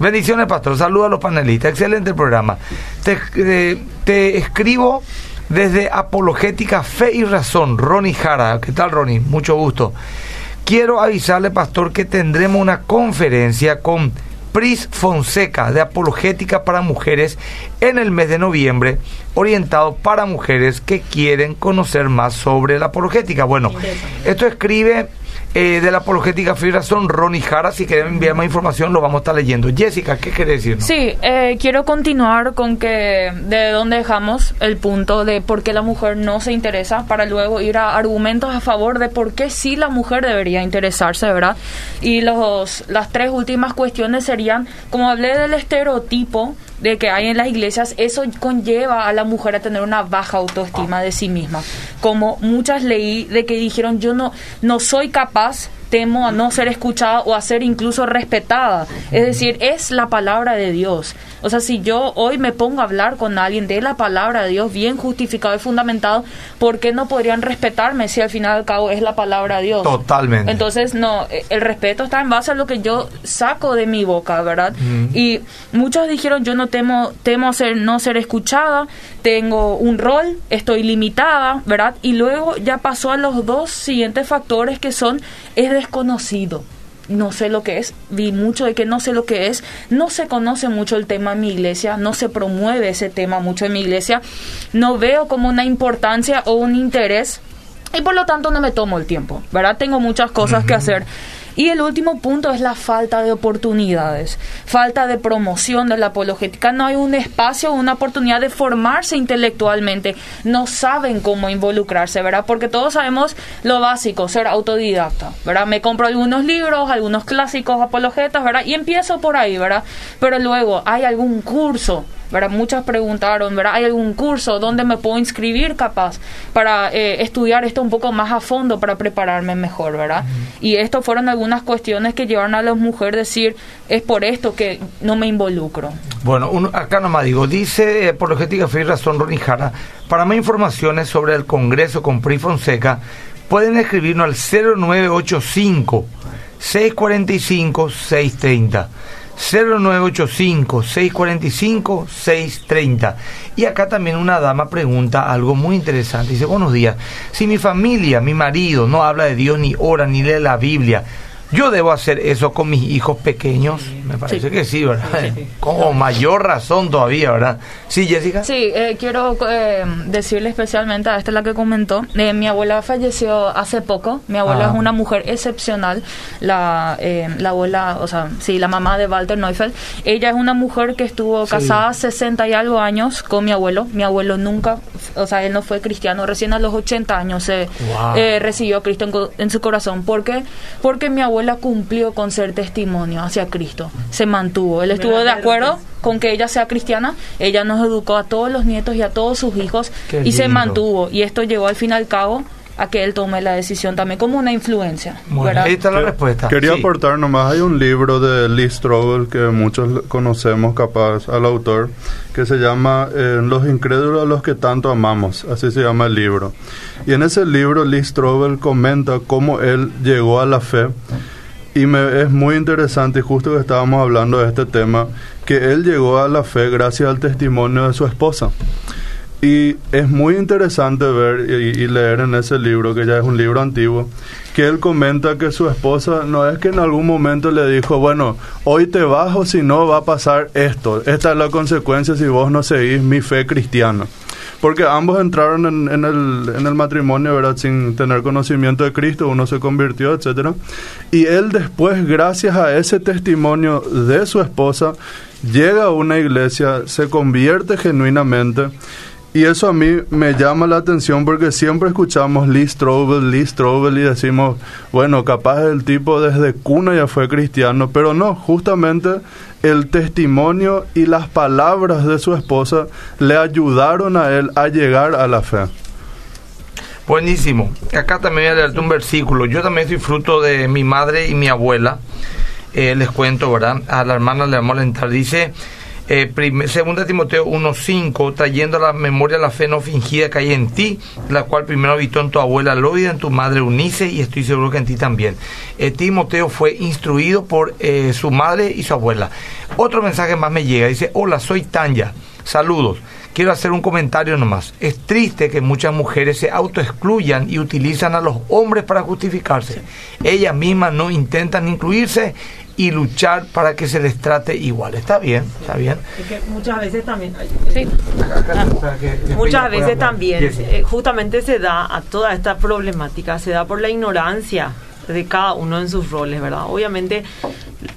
Bendiciones, pastor. Saludos a los panelistas. Excelente el programa. Te, eh, te escribo desde Apologética Fe y Razón, Ronnie Jara. ¿Qué tal, Ronnie? Mucho gusto. Quiero avisarle, pastor, que tendremos una conferencia con Pris Fonseca de Apologética para Mujeres en el mes de noviembre, orientado para mujeres que quieren conocer más sobre la apologética. Bueno, esto escribe eh, de la apologética Fe y Razón Ronnie Jara. Si quieren enviar más información, lo vamos a estar leyendo. Jessica, ¿qué quiere decir? Sí, eh, quiero continuar con que de dónde dejamos el punto de por qué la mujer no se interesa para luego ir a argumentos a favor de por qué sí la mujer debería interesarse, ¿verdad? Y los, las tres últimas cuestiones serían, como hablé del estereotipo de que hay en las iglesias, eso conlleva a la mujer a tener una baja autoestima de sí misma. Como muchas leí de que dijeron, yo no, no soy capaz temo a no ser escuchada o a ser incluso respetada. Es decir, es la palabra de Dios. O sea, si yo hoy me pongo a hablar con alguien de la palabra de Dios bien justificado y fundamentado, ¿por qué no podrían respetarme si al final y al cabo es la palabra de Dios? Totalmente. Entonces, no, eh, el respeto está en base a lo que yo saco de mi boca, ¿verdad? Y muchos dijeron, yo no temo, temo ser, no ser escuchada, tengo un rol, estoy limitada, ¿verdad? Y luego ya pasó a los dos siguientes factores que son, es desconocido. No sé lo que es, vi mucho de que no sé lo que es, no se conoce mucho el tema en mi iglesia, no se promueve ese tema mucho en mi iglesia, no veo como una importancia o un interés y por lo tanto no me tomo el tiempo, ¿verdad? Tengo muchas cosas que hacer. Y el último punto es la falta de oportunidades, falta de promoción de la apologética. No hay un espacio, una oportunidad de formarse intelectualmente. No saben cómo involucrarse, ¿verdad? Porque todos sabemos lo básico, ser autodidacta, ¿verdad? Me compro algunos libros, algunos clásicos apologetas, ¿verdad? Y empiezo por ahí, ¿verdad? Pero luego, ¿hay algún curso? ¿verdad? Muchas preguntaron, ¿verdad? ¿Hay algún curso donde me puedo inscribir capaz para eh, estudiar esto un poco más a fondo para prepararme mejor, ¿verdad? Y esto fueron algunas cuestiones que llevaron a las mujeres a decir, es por esto que no me involucro. Bueno, uno- acá nomás digo, dice eh, por Fe y Razón Ronnie Jara, para más informaciones sobre el Congreso con PRI Fonseca, pueden escribirnos al 0985 645 630. 0985 645 630. Y acá también una dama pregunta algo muy interesante. Dice, buenos días, si mi familia, mi marido no habla de Dios ni ora ni lee la Biblia, Yo debo hacer eso con mis hijos pequeños. Me parece que sí, ¿verdad? Como mayor razón todavía, ¿verdad? Sí, Jessica. Sí, eh, quiero eh, decirle especialmente a esta la que comentó. Eh, mi abuela falleció hace poco. Mi abuela Ah. es una mujer excepcional. La, eh, la abuela, o sea, sí, la mamá de Walter Neufeld. Ella es una mujer que estuvo Sí. casada 60 y algo años con mi abuelo. Mi abuelo nunca, o sea, él no fue cristiano. Recién a los 80 años se Wow. eh, recibió a Cristo en, en su corazón. ¿Por qué? Porque mi abuela cumplió con ser testimonio hacia Cristo. Se mantuvo. Él estuvo de acuerdo con que ella sea cristiana. Ella nos educó a todos los nietos y a todos sus hijos Qué y se mantuvo. Y esto llegó al fin y al cabo a que él tome la decisión también como una influencia. Bueno, ahí está la respuesta. Quería Sí. aportar nomás, hay un libro de Lee Strobel que muchos conocemos capaz al autor, que se llama eh, Los incrédulos a los que tanto amamos, así se llama el libro. Y en ese libro Lee Strobel comenta cómo él llegó a la fe y me, es muy interesante, y justo que estábamos hablando de este tema, que él llegó a la fe gracias al testimonio de su esposa. Y es muy interesante ver y, leer en ese libro, que ya es un libro antiguo, que él comenta que su esposa no es que en algún momento le dijo, bueno, hoy te vas o si no va a pasar esto. Esta es la consecuencia si vos no seguís mi fe cristiana. Porque ambos entraron en, el, en el matrimonio, ¿verdad? Sin tener conocimiento de Cristo, uno se convirtió, etcétera. Y él después, gracias a ese testimonio de su esposa, llega a una iglesia, se convierte genuinamente. Y eso a mí me llama la atención porque siempre escuchamos Lee Strobel, Lee Strobel y decimos, bueno, capaz el tipo desde cuna ya fue cristiano, pero no, justamente el testimonio y las palabras de su esposa le ayudaron a él a llegar a la fe. Buenísimo. Acá también voy a leerte un versículo. Yo también soy fruto de mi madre y mi abuela. Eh, les cuento, ¿verdad? A la hermana le vamos a alentar. Dice, eh, segunda Timoteo 1.5, trayendo a la memoria la fe no fingida que hay en ti, la cual primero habitó en tu abuela Loida, en tu madre Unice, y estoy seguro que en ti también. Eh, Timoteo fue instruido por eh, su madre y su abuela. Otro mensaje más me llega. Dice, hola, soy Tanya. Saludos. Quiero hacer un comentario nomás. Es triste que muchas mujeres se autoexcluyan y utilizan a los hombres para justificarse. Ellas mismas no intentan incluirse y luchar para que se les trate igual. Está bien, está bien. Es que muchas veces también... Sí. Muchas veces también, justamente se da a toda esta problemática, se da por la ignorancia de cada uno en sus roles, ¿verdad? Obviamente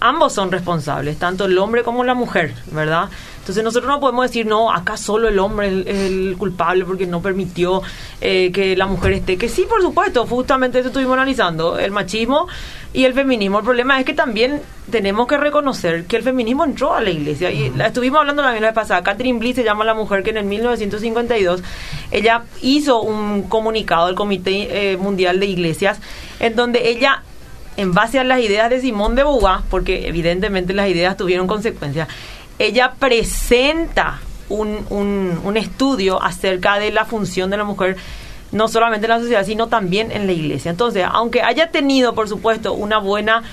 ambos son responsables, tanto el hombre como la mujer, ¿verdad? Entonces nosotros no podemos decir, no, acá solo el hombre es el, culpable porque no permitió eh, que la mujer esté. Que sí, por supuesto, justamente eso estuvimos analizando, el machismo y el feminismo. El problema es que también tenemos que reconocer que el feminismo entró a la iglesia. Y la estuvimos hablando la vez pasada. Catherine Bliss se llama la mujer que en el 1952 ella hizo un comunicado al Comité eh, Mundial de Iglesias en donde ella en base a las ideas de Simón de Beauvoir, porque evidentemente las ideas tuvieron consecuencias, ella presenta un, un, un estudio acerca de la función de la mujer no solamente en la sociedad, sino también en la iglesia. Entonces, aunque haya tenido, por supuesto, una buena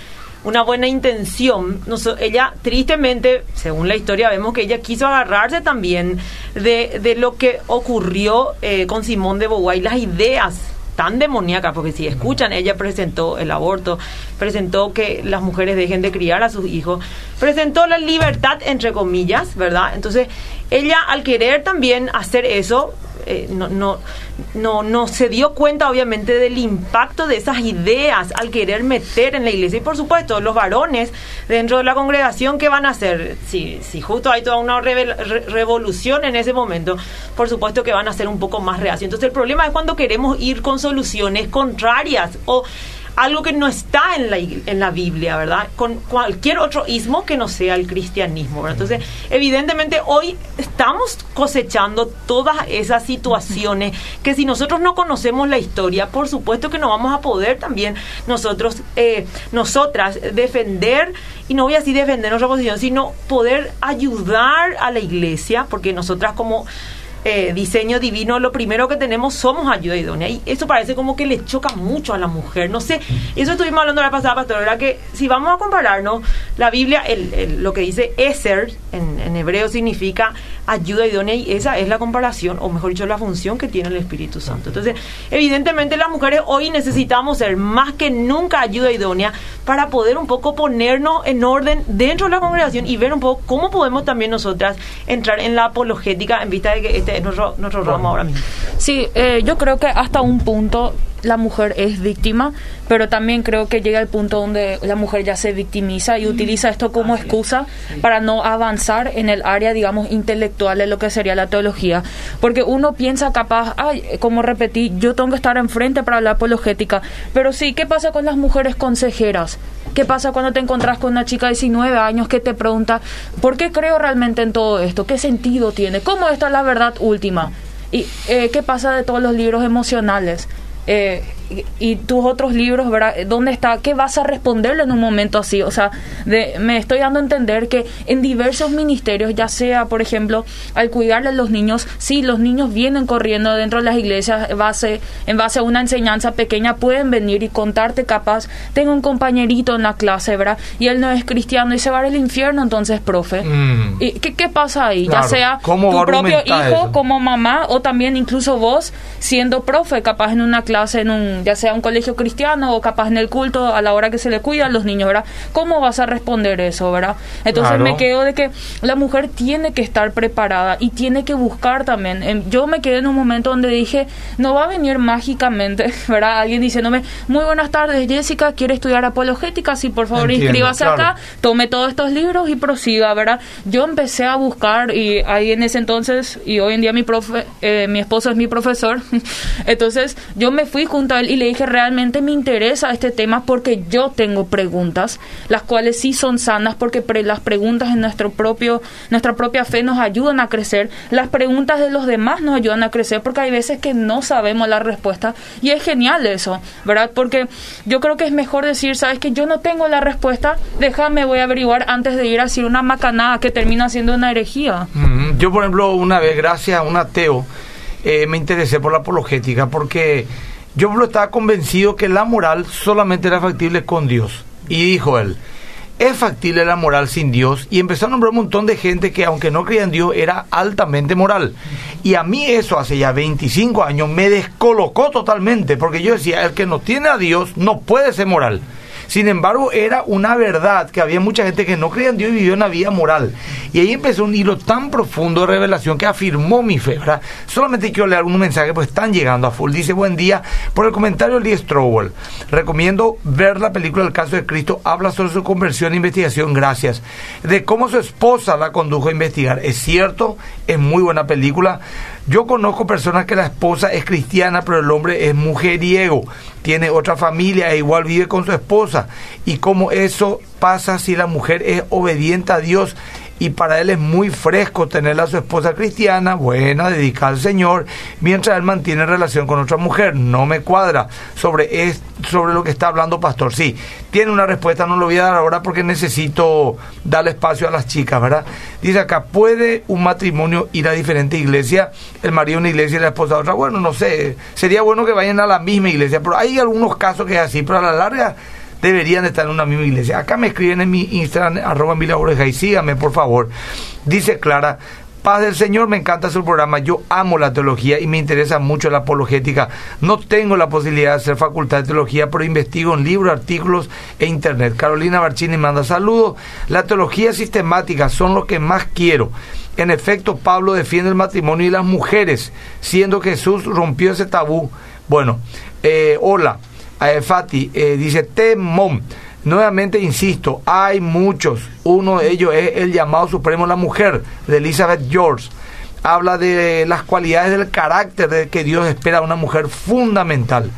una buena intención, ella tristemente, según la historia, vemos que ella quiso agarrarse también de, de lo que ocurrió eh, con Simón de Beauvoir y las ideas tan demoníacas, porque si escuchan, ella presentó el aborto, presentó que las mujeres dejen de criar a sus hijos, presentó la libertad, entre comillas, ¿verdad? Entonces, ella al querer también hacer eso, eh, no, no, no, no se dio cuenta obviamente del impacto de esas ideas al querer meter en la iglesia. Y por supuesto, los varones dentro de la congregación, ¿qué van a hacer? Si, si justo hay toda una revolución en ese momento, por supuesto que van a ser un poco más reacios. Entonces el problema es cuando queremos ir con soluciones contrarias o algo que no está en la, en la Biblia, ¿verdad? Con cualquier otro ismo que no sea el cristianismo, ¿verdad? Entonces, evidentemente hoy estamos cosechando todas esas situaciones que si nosotros no conocemos la historia, por supuesto que no vamos a poder también nosotros, eh, nosotras, defender, y no voy a decir defender nuestra posición, sino poder ayudar a la iglesia, porque nosotras como eh, diseño divino, lo primero que tenemos somos ayuda idónea. Y eso parece como que le choca mucho a la mujer. No sé, eso estuvimos hablando la pasada, pastor, ¿verdad? Que si vamos a compararnos, la Biblia, el, el- lo que dice Eser, en, en hebreo significa ayuda idónea y esa es la comparación, o mejor dicho, la función que tiene el Espíritu Santo. Entonces, evidentemente las mujeres hoy necesitamos ser más que nunca ayuda idónea para poder un poco ponernos en orden dentro de la congregación y ver un poco cómo podemos también nosotras entrar en la apologética en vista de que este es nuestro, nuestro ramo ahora mismo. Sí, eh, yo creo que hasta un punto la mujer es víctima, pero también creo que llega el punto donde la mujer ya se victimiza y utiliza esto como excusa para no avanzar en el área, digamos, intelectual de lo que sería la teología. Porque uno piensa capaz, ay, como repetí, yo tengo que estar enfrente para la apologética, pero sí, ¿qué pasa con las mujeres consejeras? ¿Qué pasa cuando te encontrás con una chica de 19 años que te pregunta, ¿por qué creo realmente en todo esto? ¿Qué sentido tiene? ¿Cómo está la verdad última? ¿Y eh, qué pasa de todos los libros emocionales? Eh, y, tus otros libros, ¿verdad? ¿Dónde está? ¿Qué vas a responderle en un momento así? O sea, de, me estoy dando a entender que en diversos ministerios, ya sea, por ejemplo, al cuidarle a los niños, sí, los niños vienen corriendo dentro de las iglesias base, en base a una enseñanza pequeña, pueden venir y contarte capaz, tengo un compañerito en la clase, ¿verdad? Y él no es cristiano y se va al infierno, entonces, profe. Mm. ¿Y qué, qué, pasa ahí? Ya sea tu propio hijo como mamá o también incluso vos siendo profe, capaz en una clase, en un ya sea un colegio cristiano o capaz en el culto a la hora que se le cuida a los niños, ¿verdad? ¿Cómo vas a responder eso, verdad? Entonces me quedo de que la mujer tiene que estar preparada y tiene que buscar también. Yo me quedé en un momento donde dije, no va a venir mágicamente, [laughs] ¿verdad? Alguien diciéndome, muy buenas tardes, Jessica, quiere estudiar apologética, sí, por favor, inscríbase acá, tome todos estos libros y prosiga, ¿verdad? Yo empecé a buscar y ahí en ese entonces, y hoy en día mi profe, eh, mi esposo es mi profesor, [laughs] entonces yo me fui junto a él y le dije, realmente me interesa este tema porque yo tengo preguntas, las cuales sí son sanas porque las preguntas en nuestro propio, nuestra propia fe nos ayudan a crecer, las preguntas de los demás nos ayudan a crecer porque hay veces que no sabemos la respuesta y es genial eso, ¿verdad? Porque yo creo que es mejor decir, sabes que yo no tengo la respuesta, déjame, voy a averiguar antes de ir a decir una macanada que termina siendo una herejía. Yo, por ejemplo, una vez, gracias a un ateo, eh, me interesé por la apologética porque yo estaba convencido que la moral solamente era factible con Dios. Y dijo él, es factible la moral sin Dios. Y empezó a nombrar un montón de gente que aunque no creía en Dios era altamente moral. Y a mí eso hace ya 25 años me descolocó totalmente, porque yo decía, el que no tiene a Dios no puede ser moral. Sin embargo, era una verdad que había mucha gente que no creía en Dios y vivió una vida moral. Y ahí empezó un hilo tan profundo de revelación que afirmó mi fe. Solamente quiero leer un mensaje, pues están llegando a full. Dice, buen día, por el comentario de Lee Strowell. Recomiendo ver la película El caso de Cristo. Habla sobre su conversión e investigación, gracias. De cómo su esposa la condujo a investigar. Es cierto, es muy buena película. Yo conozco personas que la esposa es cristiana, pero el hombre es mujeriego, tiene otra familia e igual vive con su esposa. Y cómo eso pasa si la mujer es obediente a Dios y para él es muy fresco tener a su esposa cristiana, buena, dedicada al Señor, mientras él mantiene relación con otra mujer. No me cuadra sobre, es, sobre lo que está hablando Pastor. Sí, tiene una respuesta, no lo voy a dar ahora porque necesito darle espacio a las chicas, ¿verdad? Dice acá, ¿puede un matrimonio ir a diferente iglesia? El marido a una iglesia y la esposa a otra. Bueno, no sé, sería bueno que vayan a la misma iglesia, pero hay algunos casos que es así, pero a la larga deberían estar en una misma iglesia. Acá me escriben en mi Instagram, arroba Oreja, y síganme, por favor. Dice Clara, Paz del Señor, me encanta su programa. Yo amo la teología y me interesa mucho la apologética. No tengo la posibilidad de hacer facultad de teología, pero investigo en libros, artículos e internet. Carolina Barchini manda saludos. La teología sistemática son lo que más quiero. En efecto, Pablo defiende el matrimonio y las mujeres, siendo Jesús rompió ese tabú. Bueno, eh, hola. Fati, eh, dice Temom. Nuevamente insisto, hay muchos. Uno de ellos es el llamado supremo la mujer de Elizabeth George. Habla de las cualidades del carácter de que Dios espera a una mujer fundamental.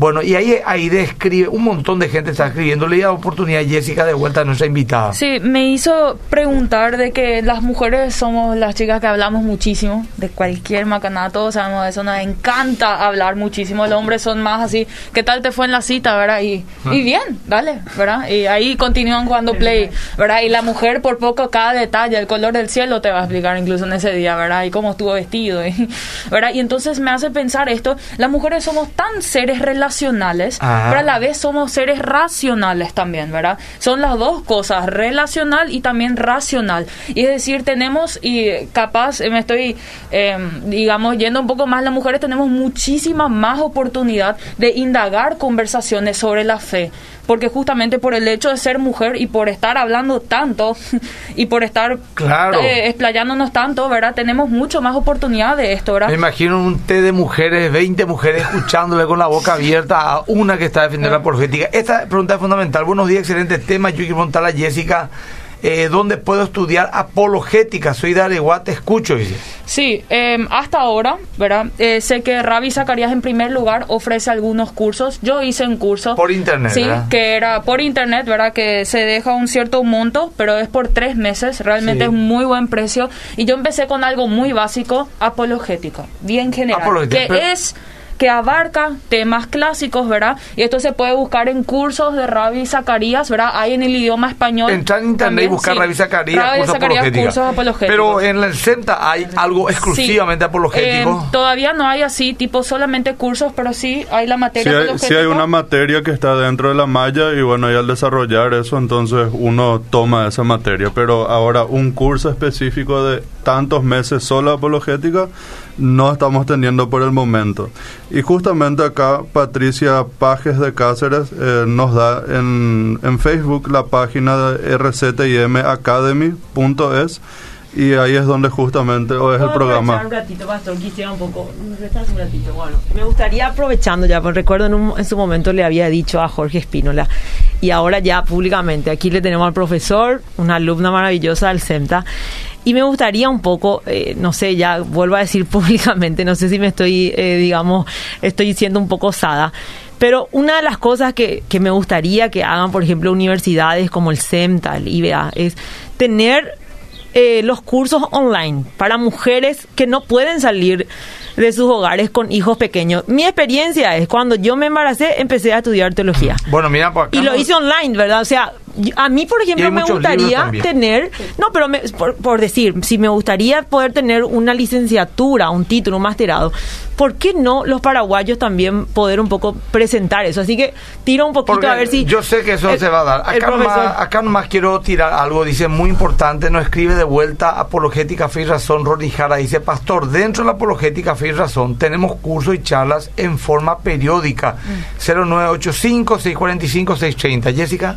Bueno, y ahí, ahí describe, un montón de gente está escribiendo. Le da oportunidad a Jessica de vuelta a nuestra invitada. Sí, me hizo preguntar de que las mujeres somos las chicas que hablamos muchísimo, de cualquier macanada, todos sabemos eso, nos encanta hablar muchísimo. Los hombres son más así, ¿qué tal te fue en la cita, verdad? Y, y ah. bien, dale, ¿verdad? Y ahí continúan jugando play, ¿verdad? Y la mujer, por poco, cada detalle, el color del cielo te va a explicar incluso en ese día, ¿verdad? Y cómo estuvo vestido, [laughs] ¿verdad? Y entonces me hace pensar esto, las mujeres somos tan seres relacionados relacionales, Ah. pero a la vez somos seres racionales también, ¿verdad? Son las dos cosas, relacional y también racional. Y es decir, tenemos, y capaz eh, me estoy, eh, digamos, yendo un poco más, las mujeres tenemos muchísima más oportunidad de indagar conversaciones sobre la fe. Porque justamente por el hecho de ser mujer y por estar hablando tanto [laughs] y por estar Claro. eh, explayándonos tanto, ¿verdad? Tenemos mucho más oportunidad de esto, ¿verdad? Me imagino un té de mujeres, 20 mujeres escuchándole con la boca abierta a una que está defendiendo la apologética. Esta pregunta es fundamental. Buenos días, excelente tema. Yo quiero preguntarle a Jessica, eh, ¿dónde puedo estudiar apologética? Soy de Areguá, te escucho, dice. Sí, eh, hasta ahora, ¿verdad? Eh, sé que Ravi Zacarías en primer lugar ofrece algunos cursos. Yo hice un curso. Por internet, Sí, ¿verdad? que era por internet, ¿verdad? Que se deja un cierto monto, pero es por tres meses. Realmente Sí. es muy buen precio. Y yo empecé con algo muy básico, apologético, bien general. Apologética, que pero- es que abarca temas clásicos, ¿verdad? Y esto se puede buscar en cursos de Ravi Zacarías, ¿verdad? Hay en el idioma español. Entrar en internet y también, buscar sí. Ravi Zacarías, curso Zacarías, apologética. cursos apologéticos. Pero en el CENTA hay algo exclusivamente Sí. apologético. Eh, todavía no hay así, tipo solamente cursos, pero sí hay la Sí materia hay, apologética. sí hay una materia que está dentro de la malla y bueno, y al desarrollar eso, entonces uno toma esa materia. Pero ahora un curso específico de tantos meses solo apologética no estamos teniendo por el momento. Y justamente acá Patricia Pajes de Cáceres eh, nos da en, en Facebook la página de rctimacademy.es y ahí es donde justamente o es el ¿Puedo programa. un ratito, Pastor? Quisiera un poco... ¿me prestas un ratito? Bueno, me gustaría aprovechando ya, porque recuerdo en, un- en su momento le había dicho a Jorge Espínola, y ahora ya públicamente, aquí le tenemos al profesor, una alumna maravillosa del CEMTA, y me gustaría un poco, eh, no sé, ya vuelvo a decir [laughs] públicamente, no sé si me estoy, eh, digamos, estoy siendo un poco osada, pero una de las cosas que, que me gustaría que hagan, por ejemplo, universidades como el CEMTA, el IBA, es tener eh, los cursos online para mujeres que no pueden salir de sus hogares con hijos pequeños. Mi experiencia es cuando yo me embaracé, empecé a estudiar teología. Bueno, mira, por acá Y lo hice online, ¿verdad? O sea, a mí, por ejemplo, me gustaría tener, no, pero me- por, por decir, si me gustaría poder tener una licenciatura, un título, un masterado, ¿por qué no los paraguayos también poder un poco presentar eso? Así que tiro un poquito Porque a ver si... yo sé que eso el- se va a dar. Acá nomás, acá nomás quiero tirar algo, dice muy importante, nos escribe de vuelta Apologética Fe y Razón, Ronnie Jara, dice, Pastor, dentro de la Apologética Fe y Razón tenemos cursos y charlas en forma periódica. Mm. 0985-645-630. Jessica.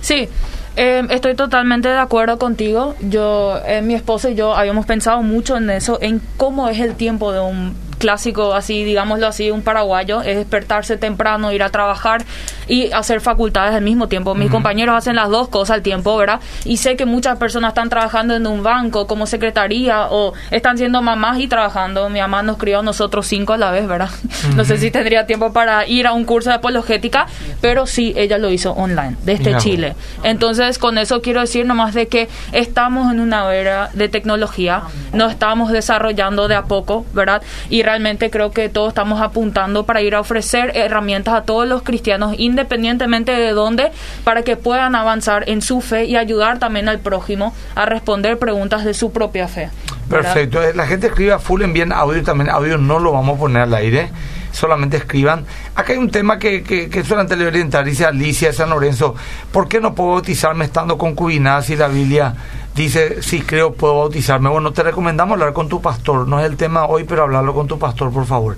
Sí, eh, estoy totalmente de acuerdo contigo. Yo, eh, mi esposo y yo habíamos pensado mucho en eso, en cómo es el tiempo de un clásico, así, digámoslo así, un paraguayo, es despertarse temprano, ir a trabajar y hacer facultades al mismo tiempo. Mis compañeros hacen las dos cosas al tiempo, ¿verdad? Y sé que muchas personas están trabajando en un banco como secretaría o están siendo mamás y trabajando. Mi mamá nos crió a nosotros cinco a la vez, ¿verdad? [laughs] No sé si tendría tiempo para ir a un curso de apologética, pero sí, ella lo hizo online, desde. Chile. Entonces, con eso quiero decir nomás de que estamos en una era de tecnología, nos estamos desarrollando de a poco, ¿verdad? Y realmente creo que todos estamos apuntando para ir a ofrecer herramientas a todos los cristianos, independientemente de dónde, para que puedan avanzar en su fe y ayudar también al prójimo a responder preguntas de su propia fe. ¿verdad? Perfecto. Eh, La gente escribe a full, envíen audio también. Audio no lo vamos a poner al aire. Solamente escriban. Acá hay un tema que, que, que solamente le orientar. Dice Alicia de San Lorenzo. ¿Por qué no puedo bautizarme estando concubinada si la Biblia dice si creo puedo bautizarme? Bueno, te recomendamos hablar con tu pastor. No es el tema hoy, pero hablarlo con tu pastor, por favor.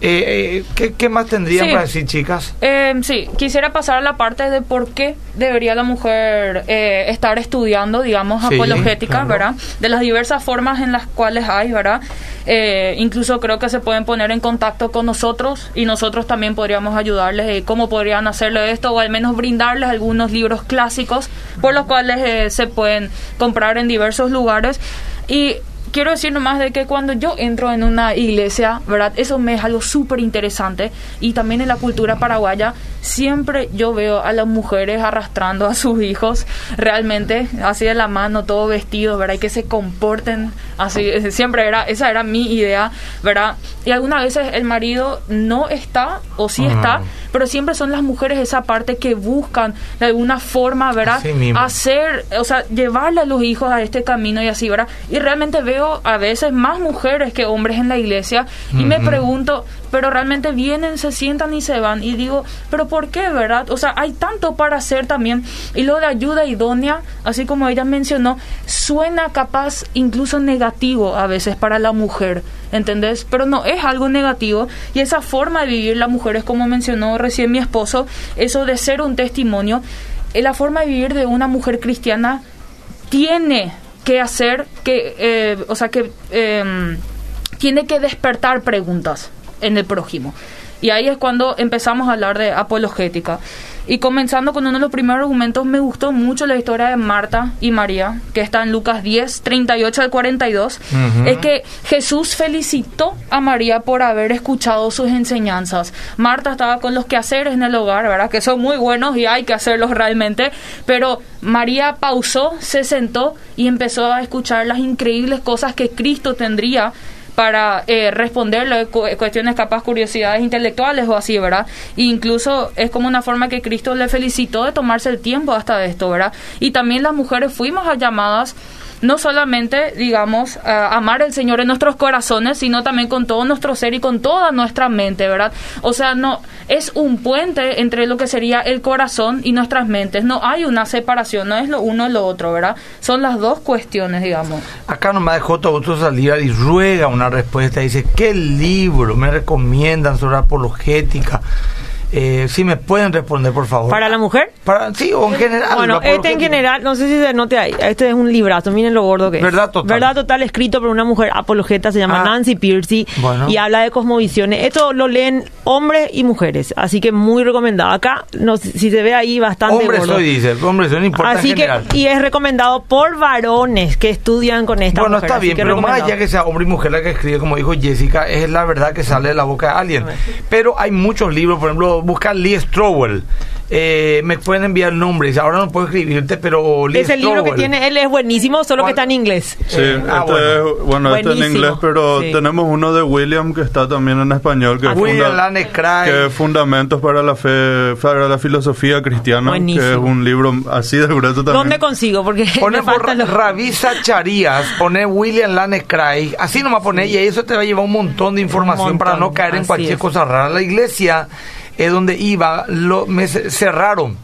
Eh, eh, ¿qué, qué más tendrían Sí. para decir, chicas? Eh, sí, quisiera pasar a la parte de por qué debería la mujer eh, estar estudiando, digamos, Sí, apologética, claro. ¿verdad? De las diversas formas en las cuales hay, ¿verdad? Eh, incluso creo que se pueden poner en contacto con nosotros y nosotros también podríamos ayudarles cómo podrían hacerlo esto o al menos brindarles algunos libros clásicos por los cuales eh, se pueden comprar en diversos lugares y quiero decir nomás de que cuando yo entro en una iglesia, ¿verdad? Eso me es algo súper interesante. Y también en la cultura paraguaya, siempre yo veo a las mujeres arrastrando a sus hijos, realmente, así de la mano, todo vestido, ¿verdad? Y que se comporten así. Siempre era, esa era mi idea, ¿verdad? Y algunas veces el marido no está, o sí está, pero siempre son las mujeres esa parte que buscan de alguna forma, ¿verdad? Hacer, o sea, llevarle a los hijos a este camino y así, ¿verdad? Y realmente veo a veces más mujeres que hombres en la iglesia y me pregunto, pero realmente vienen, se sientan y se van. Y digo, pero ¿por qué, verdad? O sea, hay tanto para hacer también. Y lo de ayuda idónea, así como ella mencionó, suena capaz incluso negativo a veces para la mujer, ¿entendés? Pero no es algo negativo. Y esa forma de vivir la mujer es como mencionó recién mi esposo, eso de ser un testimonio, eh, la forma de vivir de una mujer cristiana tiene que hacer que, eh, o sea, que em, tiene que despertar preguntas en el prójimo. Y ahí es cuando empezamos a hablar de apologética. Y comenzando con uno de los primeros argumentos, me gustó mucho la historia de Marta y María, que está en Lucas 10, 38 al 42. Es que Jesús felicitó a María por haber escuchado sus enseñanzas. Marta estaba con los quehaceres en el hogar, ¿verdad? Que son muy buenos y hay que hacerlos realmente. Pero María pausó, se sentó y empezó a escuchar las increíbles cosas que Cristo tendría para eh, responderle cu- cuestiones capaz curiosidades intelectuales o así, ¿verdad? E incluso es como una forma que Cristo le felicitó de tomarse el tiempo hasta esto, ¿verdad? Y también las mujeres fuimos a llamadas no solamente, digamos, a amar al Señor en nuestros corazones, sino también con todo nuestro ser y con toda nuestra mente, ¿verdad? O sea, no es un puente entre lo que sería el corazón y nuestras mentes. No hay una separación, no es lo uno lo otro, ¿verdad? Son las dos cuestiones, digamos. Acá nomás dejó Augusto Saldívar y ruega una respuesta. Dice, ¿qué libro me recomiendan sobre apologética? Eh, si me pueden responder, por favor. ¿Para la mujer? Para, sí, o en general. Bueno, este en general, no sé si se note ahí, este es un librazo, miren lo gordo que es. Verdad total. Verdad total, escrito por una mujer apologeta, se llama Ah. Nancy Piercy, Bueno. y habla de cosmovisiones. Esto lo leen hombres y mujeres, así que muy recomendado. Acá, no, si se ve ahí bastante Hombre gordo. soy, dice. Hombre soy, no importa Así en que, general. y es recomendado por varones que estudian con esta Bueno, mujer, está bien, pero más allá que sea hombre y mujer la que escribe, como dijo Jessica, es la verdad que sale de la boca de alguien. Pero hay muchos libros, por ejemplo, busca Lee Strobel. Eh, me pueden enviar nombres. Ahora no puedo escribirte, pero Lee Ese libro que tiene él es buenísimo, solo que está en inglés. Sí, Eh, ah, este bueno. es, bueno, este en inglés, pero Sí. tenemos uno de William que está también en español, que, es William funda- Lane Craig. que es Fundamentos para la Fe, para la Filosofía Cristiana, Buenísimo. que es un libro así de grueso también. ¿Dónde consigo? Porque Pone [laughs] me por los... Ravisa Charías, pone William Lane Craig, así nomás pone, y eso te va a llevar un montón de información Un para montón, no caer en así cualquier es. cosa rara. La iglesia es donde iba, lo, me ce- cerraron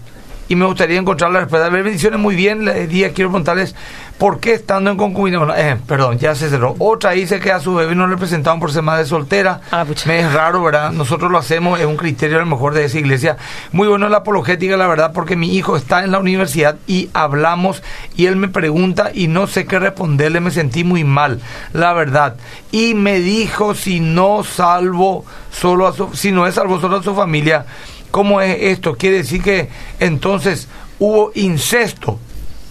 y me gustaría encontrar la respuesta. A ver, bendiciones muy bien. Le día quiero preguntarles por qué estando en concubinato. Bueno, eh, perdón, ya se cerró. Otra dice que a su bebé no le presentaban por ser madre soltera. Ah. Me es raro, ¿verdad? Nosotros lo hacemos, es un criterio a lo mejor de esa iglesia. Muy bueno la apologética, la verdad, porque mi hijo está en la universidad y hablamos y él me pregunta y no sé qué responderle, me sentí muy mal, la verdad. Y me dijo si no salvo solo a su, si no es salvo solo a su familia, ¿cómo es esto? Quiere decir que entonces hubo incesto.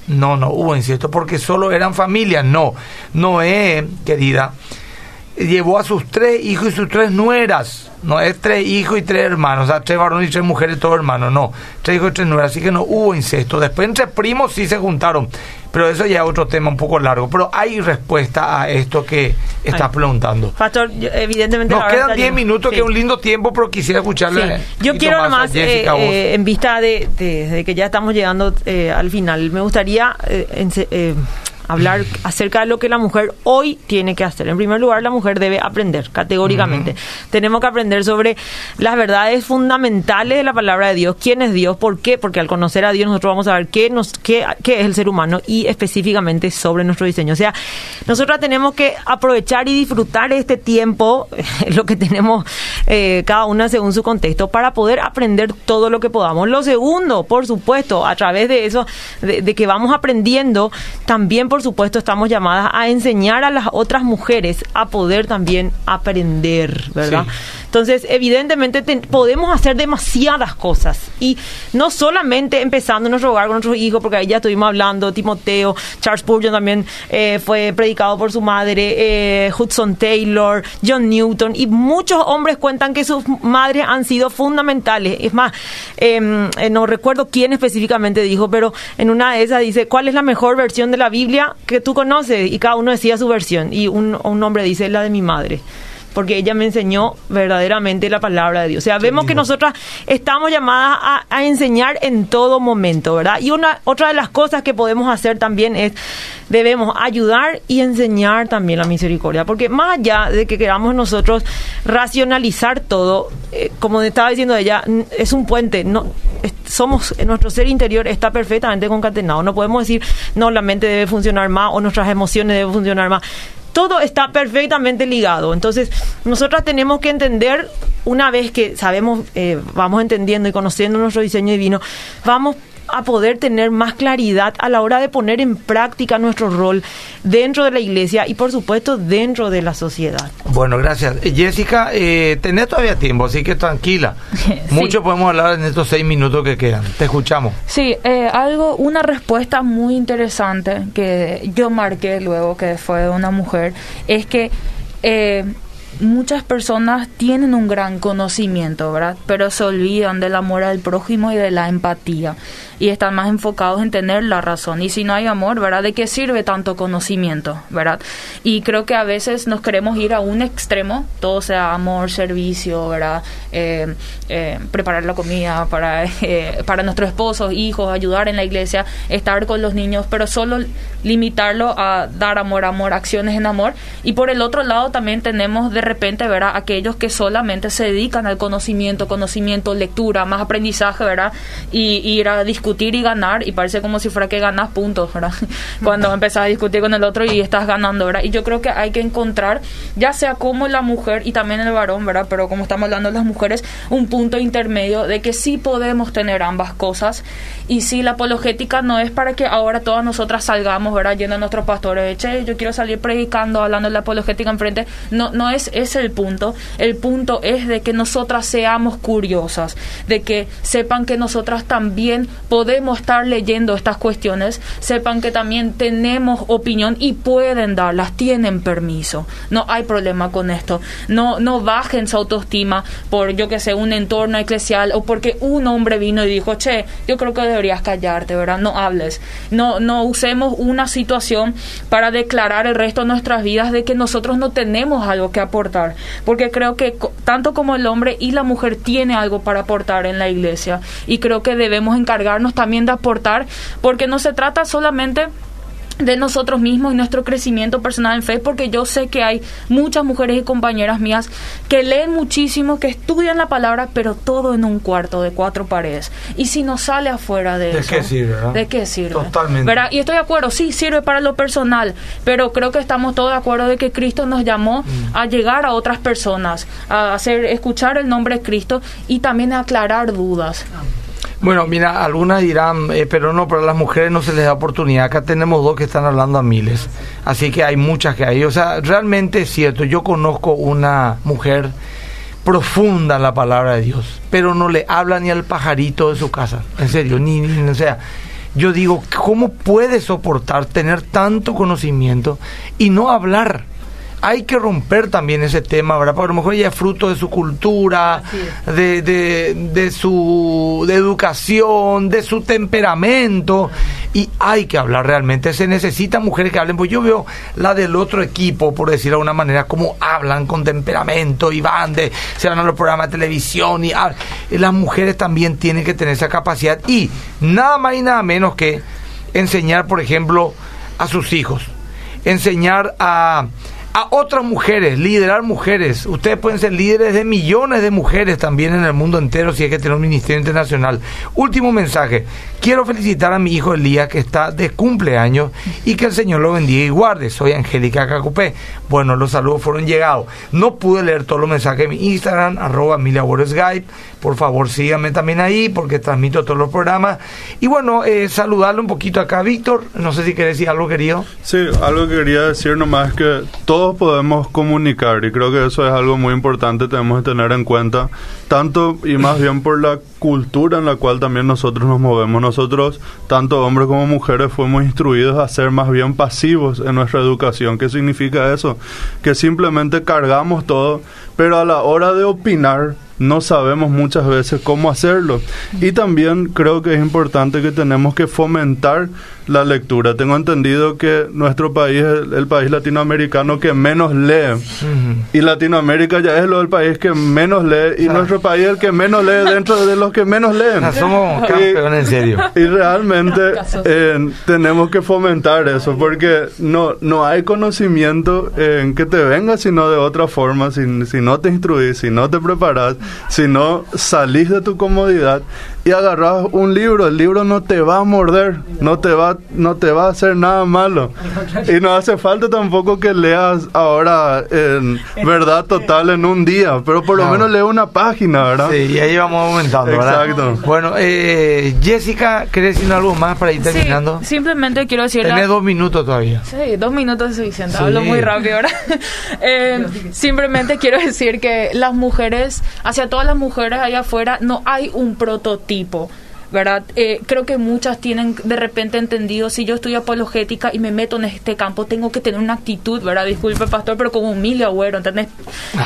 No, no hubo incesto porque solo eran familias. No, Noé, querida, llevó a sus tres hijos y sus tres nueras. No es tres hijos y tres hermanos, o sea, tres varones y tres mujeres, todos hermanos, no. Tres hijos y tres nueras, así que no hubo incesto. Después entre primos sí se juntaron, pero eso ya es otro tema un poco largo. Pero hay respuesta a esto que estás Ay. preguntando. Pastor, yo- evidentemente... Nos quedan está 10 llena. minutos, Sí. que es un lindo tiempo, pero quisiera escucharle. Sí. un Yo quiero nomás, eh, eh, en vista de, de- de que ya estamos llegando eh, al final, me gustaría eh, ense- eh, hablar acerca de lo que la mujer hoy tiene que hacer. En primer lugar, la mujer debe aprender categóricamente. Tenemos que aprender sobre las verdades fundamentales de la palabra de Dios. ¿Quién es Dios? ¿Por qué? Porque al conocer a Dios nosotros vamos a ver qué, nos, qué, qué es el ser humano y específicamente sobre nuestro diseño. O sea, nosotros tenemos que aprovechar y disfrutar este tiempo, [laughs] lo que tenemos eh, cada una según su contexto, para poder aprender todo lo que podamos. Lo segundo, por supuesto, a través de eso, de, de que vamos aprendiendo, también, por supuesto, estamos llamadas a enseñar a las otras mujeres a poder también aprender, ¿verdad? Sí. Entonces, evidentemente podemos hacer demasiadas cosas y no solamente empezando en nuestro hogar con nuestros hijos, porque ahí ya estuvimos hablando, Timoteo, Charles Spurgeon también eh, fue predicado por su madre, eh, Hudson Taylor, John Newton y muchos hombres cuentan que sus madres han sido fundamentales. Es más, em, eh, no recuerdo quién específicamente dijo, pero en una de esas dice, ¿cuál es la mejor versión de la Biblia que tú conoces? Y cada uno decía su versión y un, un hombre dice, la de mi madre. Porque ella me enseñó verdaderamente la palabra de Dios. O sea, vemos que nosotras estamos llamadas a, a enseñar en todo momento, ¿verdad? Y una otra de las cosas que podemos hacer también es debemos ayudar y enseñar también la misericordia, porque más allá de que queramos nosotros racionalizar todo, eh, como estaba diciendo ella, es un puente, no es- somos nuestro ser interior está perfectamente concatenado, no podemos decir no la mente debe funcionar más o nuestras emociones deben funcionar más. Todo está perfectamente ligado. Entonces, nosotras tenemos que entender, una vez que sabemos, eh, vamos entendiendo y conociendo nuestro diseño divino, vamos a poder tener más claridad a la hora de poner en práctica nuestro rol dentro de la iglesia y por supuesto dentro de la sociedad. Bueno, gracias. Eh, Jessica, eh, tenés todavía tiempo, así que tranquila. [laughs] Sí. Mucho podemos hablar en estos seis minutos que quedan. Te escuchamos. Sí, eh, algo, una respuesta muy interesante que yo marqué luego que fue de una mujer es que eh, muchas personas tienen un gran conocimiento, ¿verdad? Pero se olvidan del amor al prójimo y de la empatía y están más enfocados en tener la razón. Y si no hay amor, ¿verdad? ¿De qué sirve tanto conocimiento, ¿verdad? Y creo que a veces nos queremos ir a un extremo, todo sea amor, servicio, ¿verdad? Eh, eh, preparar la comida para, [laughs] eh, para nuestros esposos, hijos, ayudar en la iglesia, estar con los niños, pero solo limitarlo a dar amor, amor, acciones en amor. Y por el otro lado también tenemos de repente, ¿verdad? Aquellos que solamente se dedican al conocimiento, conocimiento, lectura, más aprendizaje, ¿verdad? Y, y ir a discutir y ganar, y parece como si fuera que ganas puntos, ¿verdad? [laughs] Cuando empezás a discutir con el otro y estás ganando, ¿verdad? Y yo creo que hay que encontrar, ya sea como la mujer y también el varón, ¿verdad? Pero como estamos hablando de las mujeres, un punto intermedio de que sí podemos tener ambas cosas. Y sí, la apologética no es para que ahora todas nosotras salgamos, ¿verdad? Yendo a nuestros pastores, che, yo quiero salir predicando, hablando de la apologética enfrente. No, no es ese el punto. El punto es de que nosotras seamos curiosas, de que sepan que nosotras también podemos estar leyendo estas cuestiones, sepan que también tenemos opinión y pueden darlas, tienen permiso. No hay problema con esto. No, no bajen su autoestima por, yo que sé, un entorno eclesial o porque un hombre vino y dijo, che, yo creo que deberías callarte, ¿verdad? No hables. No, no usemos una situación para declarar el resto de nuestras vidas de que nosotros no tenemos algo que aportar. Porque creo que tanto como el hombre y la mujer tiene algo para aportar en la iglesia. Y creo que debemos encargarnos también de aportar, porque no se trata solamente de nosotros mismos y nuestro crecimiento personal en fe, porque yo sé que hay muchas mujeres y compañeras mías que leen muchísimo, que estudian la palabra, pero todo en un cuarto de cuatro paredes. Y si no sale afuera de, ¿De eso, qué sirve, verdad? ¿de qué sirve? Totalmente. ¿Verdad? Y estoy de acuerdo, sí, sirve para lo personal, pero creo que estamos todos de acuerdo de que Cristo nos llamó Mm. a llegar a otras personas, a hacer escuchar el nombre de Cristo y también a aclarar dudas. Bueno, mira, algunas dirán, eh, pero no, pero a las mujeres no se les da oportunidad. Acá tenemos dos que están hablando a miles. Así que hay muchas que hay. O sea, realmente es cierto. Yo conozco una mujer profunda en la palabra de Dios, pero no le habla ni al pajarito de su casa. En serio, ni, ni o sea. Yo digo, ¿cómo puede soportar tener tanto conocimiento y no hablar? Hay que romper también ese tema, ¿verdad? Porque a lo mejor ella es fruto de su cultura, de, de, de su de educación, de su temperamento. Y hay que hablar realmente. Se necesitan mujeres que hablen. Pues yo veo la del otro equipo, por decirlo de una manera, cómo hablan con temperamento y van de, se van a los programas de televisión. y y Las mujeres también tienen que tener esa capacidad. Y nada más y nada menos que enseñar, por ejemplo, a sus hijos. Enseñar a a otras mujeres, liderar mujeres. Ustedes pueden ser líderes de millones de mujeres también en el mundo entero si hay que tener un ministerio internacional. Último mensaje. Quiero felicitar a mi hijo Elías que está de cumpleaños y que el Señor lo bendiga y guarde. Soy Angélica Cacupé. Bueno, los saludos fueron llegados. No pude leer todos los mensajes de mi Instagram, arroba Borges Skype. Por favor, síganme también ahí porque transmito todos los programas. Y bueno, eh, saludarle un poquito acá Víctor. No sé si querés decir algo, querido. Sí, algo que quería decir nomás es que todos podemos comunicar y creo que eso es algo muy importante, tenemos que tener en cuenta, tanto y más bien por la cultura en la cual también nosotros nos movemos. Nosotros, tanto hombres como mujeres, fuimos instruidos a ser más bien pasivos en nuestra educación. ¿Qué significa eso? Que simplemente cargamos todo, pero a la hora de opinar, no sabemos muchas veces cómo hacerlo. Y también creo que es importante que tenemos que fomentar la lectura. Tengo entendido que nuestro país es el país latinoamericano que menos lee. Y Latinoamérica ya es lo del país que menos lee. Y nuestro país es el que menos lee dentro de los que menos leen. O sea, somos Y- campeones, en serio. y realmente eh, tenemos que fomentar eso porque no, no hay conocimiento en que te venga sino de otra forma, si, si no te instruís, si no te preparas, si no salís de tu comodidad y agarras un libro, el libro no te va a morder, no te va, no te va a hacer nada malo. Y no hace falta tampoco que leas ahora en verdad total en un día, pero por lo Claro. menos lee una página, ¿verdad? Sí, y ahí vamos aumentando, ¿verdad? Exacto. Bueno, eh, Jessica, ¿querés decir algo más para ir terminando? Sí, simplemente quiero decir... Tenés dos minutos todavía. Sí, dos minutos es suficiente. Sí. Hablo muy rápido ahora. [laughs] [laughs] Eh, simplemente quiero decir que las mujeres, hacia todas las mujeres allá afuera, no hay un prototipo. people ¿Verdad? Eh, creo que muchas tienen de repente entendido, si yo estudio apologética y me meto en este campo, tengo que tener una actitud, ¿verdad? Disculpe, pastor, pero como Emilio Agüero, ¿entendés?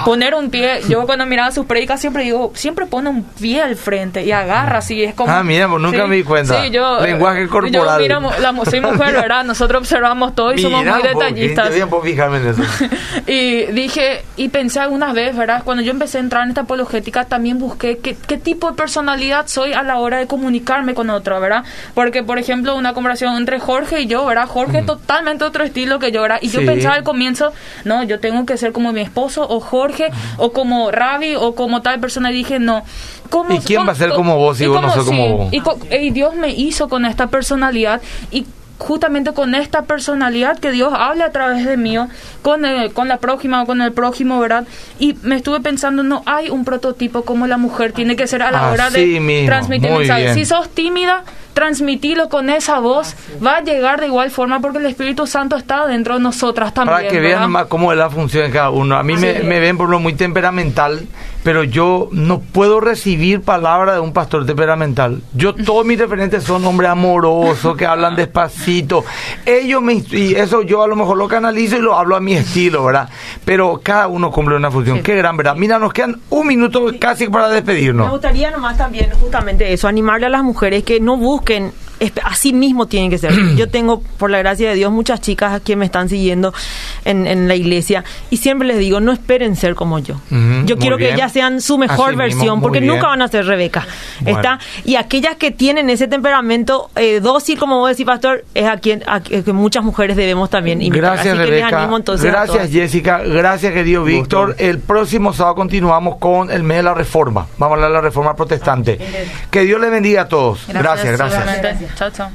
Poner un pie, yo cuando miraba sus predicas siempre digo, siempre pone un pie al frente y agarra así, es como... Ah, mira, pues nunca me di cuenta. Sí, yo... Lenguaje eh, corporal. Yo, mira, la soy mujer, ¿verdad? Nosotros observamos todo y somos Mira, muy un poco, detallistas. Yo puedo fijarme en eso. [laughs] y dije, y pensé algunas veces, ¿verdad? Cuando yo empecé a entrar en esta apologética, también busqué qué, qué tipo de personalidad soy a la hora de comunicarme con otro, ¿verdad? Porque, por ejemplo, una conversación entre Jorge y yo, ¿verdad? Jorge es totalmente otro estilo que yo, ¿verdad? Y yo Sí. pensaba al comienzo, no, yo tengo que ser como mi esposo o Jorge o como Ravi o como tal persona. Y dije, no. ¿Cómo, ¿Y quién cómo- va a ser como vos si y vos no cómo- sos como sí, vos? Y, y Dios me hizo con esta personalidad y justamente con esta personalidad que Dios habla a través de mí, con, el- con la prójima o con el prójimo, ¿verdad? Y me estuve pensando, no hay un prototipo como la mujer tiene que ser a la hora de mismo, transmitir muy mensajes. bien. Si sos tímida, transmitilo con esa voz, va a llegar de igual forma porque el Espíritu Santo está dentro de nosotras también. Para que ¿verdad? vean más cómo es la función de cada uno. A mí me, me ven por lo muy temperamental, pero yo no puedo recibir palabra de un pastor temperamental. Yo, [laughs] todos mis referentes son hombres amorosos, que hablan despacito. Ellos me, y eso yo a lo mejor lo canalizo y lo hablo a mi estilo, ¿verdad? Pero cada uno cumple una función. Qué gran verdad. Mira, nos quedan un minuto casi para Me despedirnos. gustaría nomás también justamente eso, animarle a las mujeres que no busquen, espe- así mismo tienen que ser. [clears throat] Yo tengo, por la gracia de Dios, muchas chicas que me están siguiendo en, en la iglesia y siempre les digo, no esperen ser como yo. Yo quiero que ellas sean su mejor Así versión, porque bien. nunca van a ser Rebeca. Bueno. ¿Está? Y aquellas que tienen ese temperamento eh, dócil, como vos decís, pastor, es a quien a que que muchas mujeres debemos también imitar. Gracias, Así que les Rebeca. animo entonces Gracias. Jessica. Gracias, querido. Víctor. El próximo sábado continuamos con el mes de la reforma. Vamos a hablar de la reforma protestante. Que Dios le bendiga a todos. Gracias, gracias. Igualmente. Chao, chao.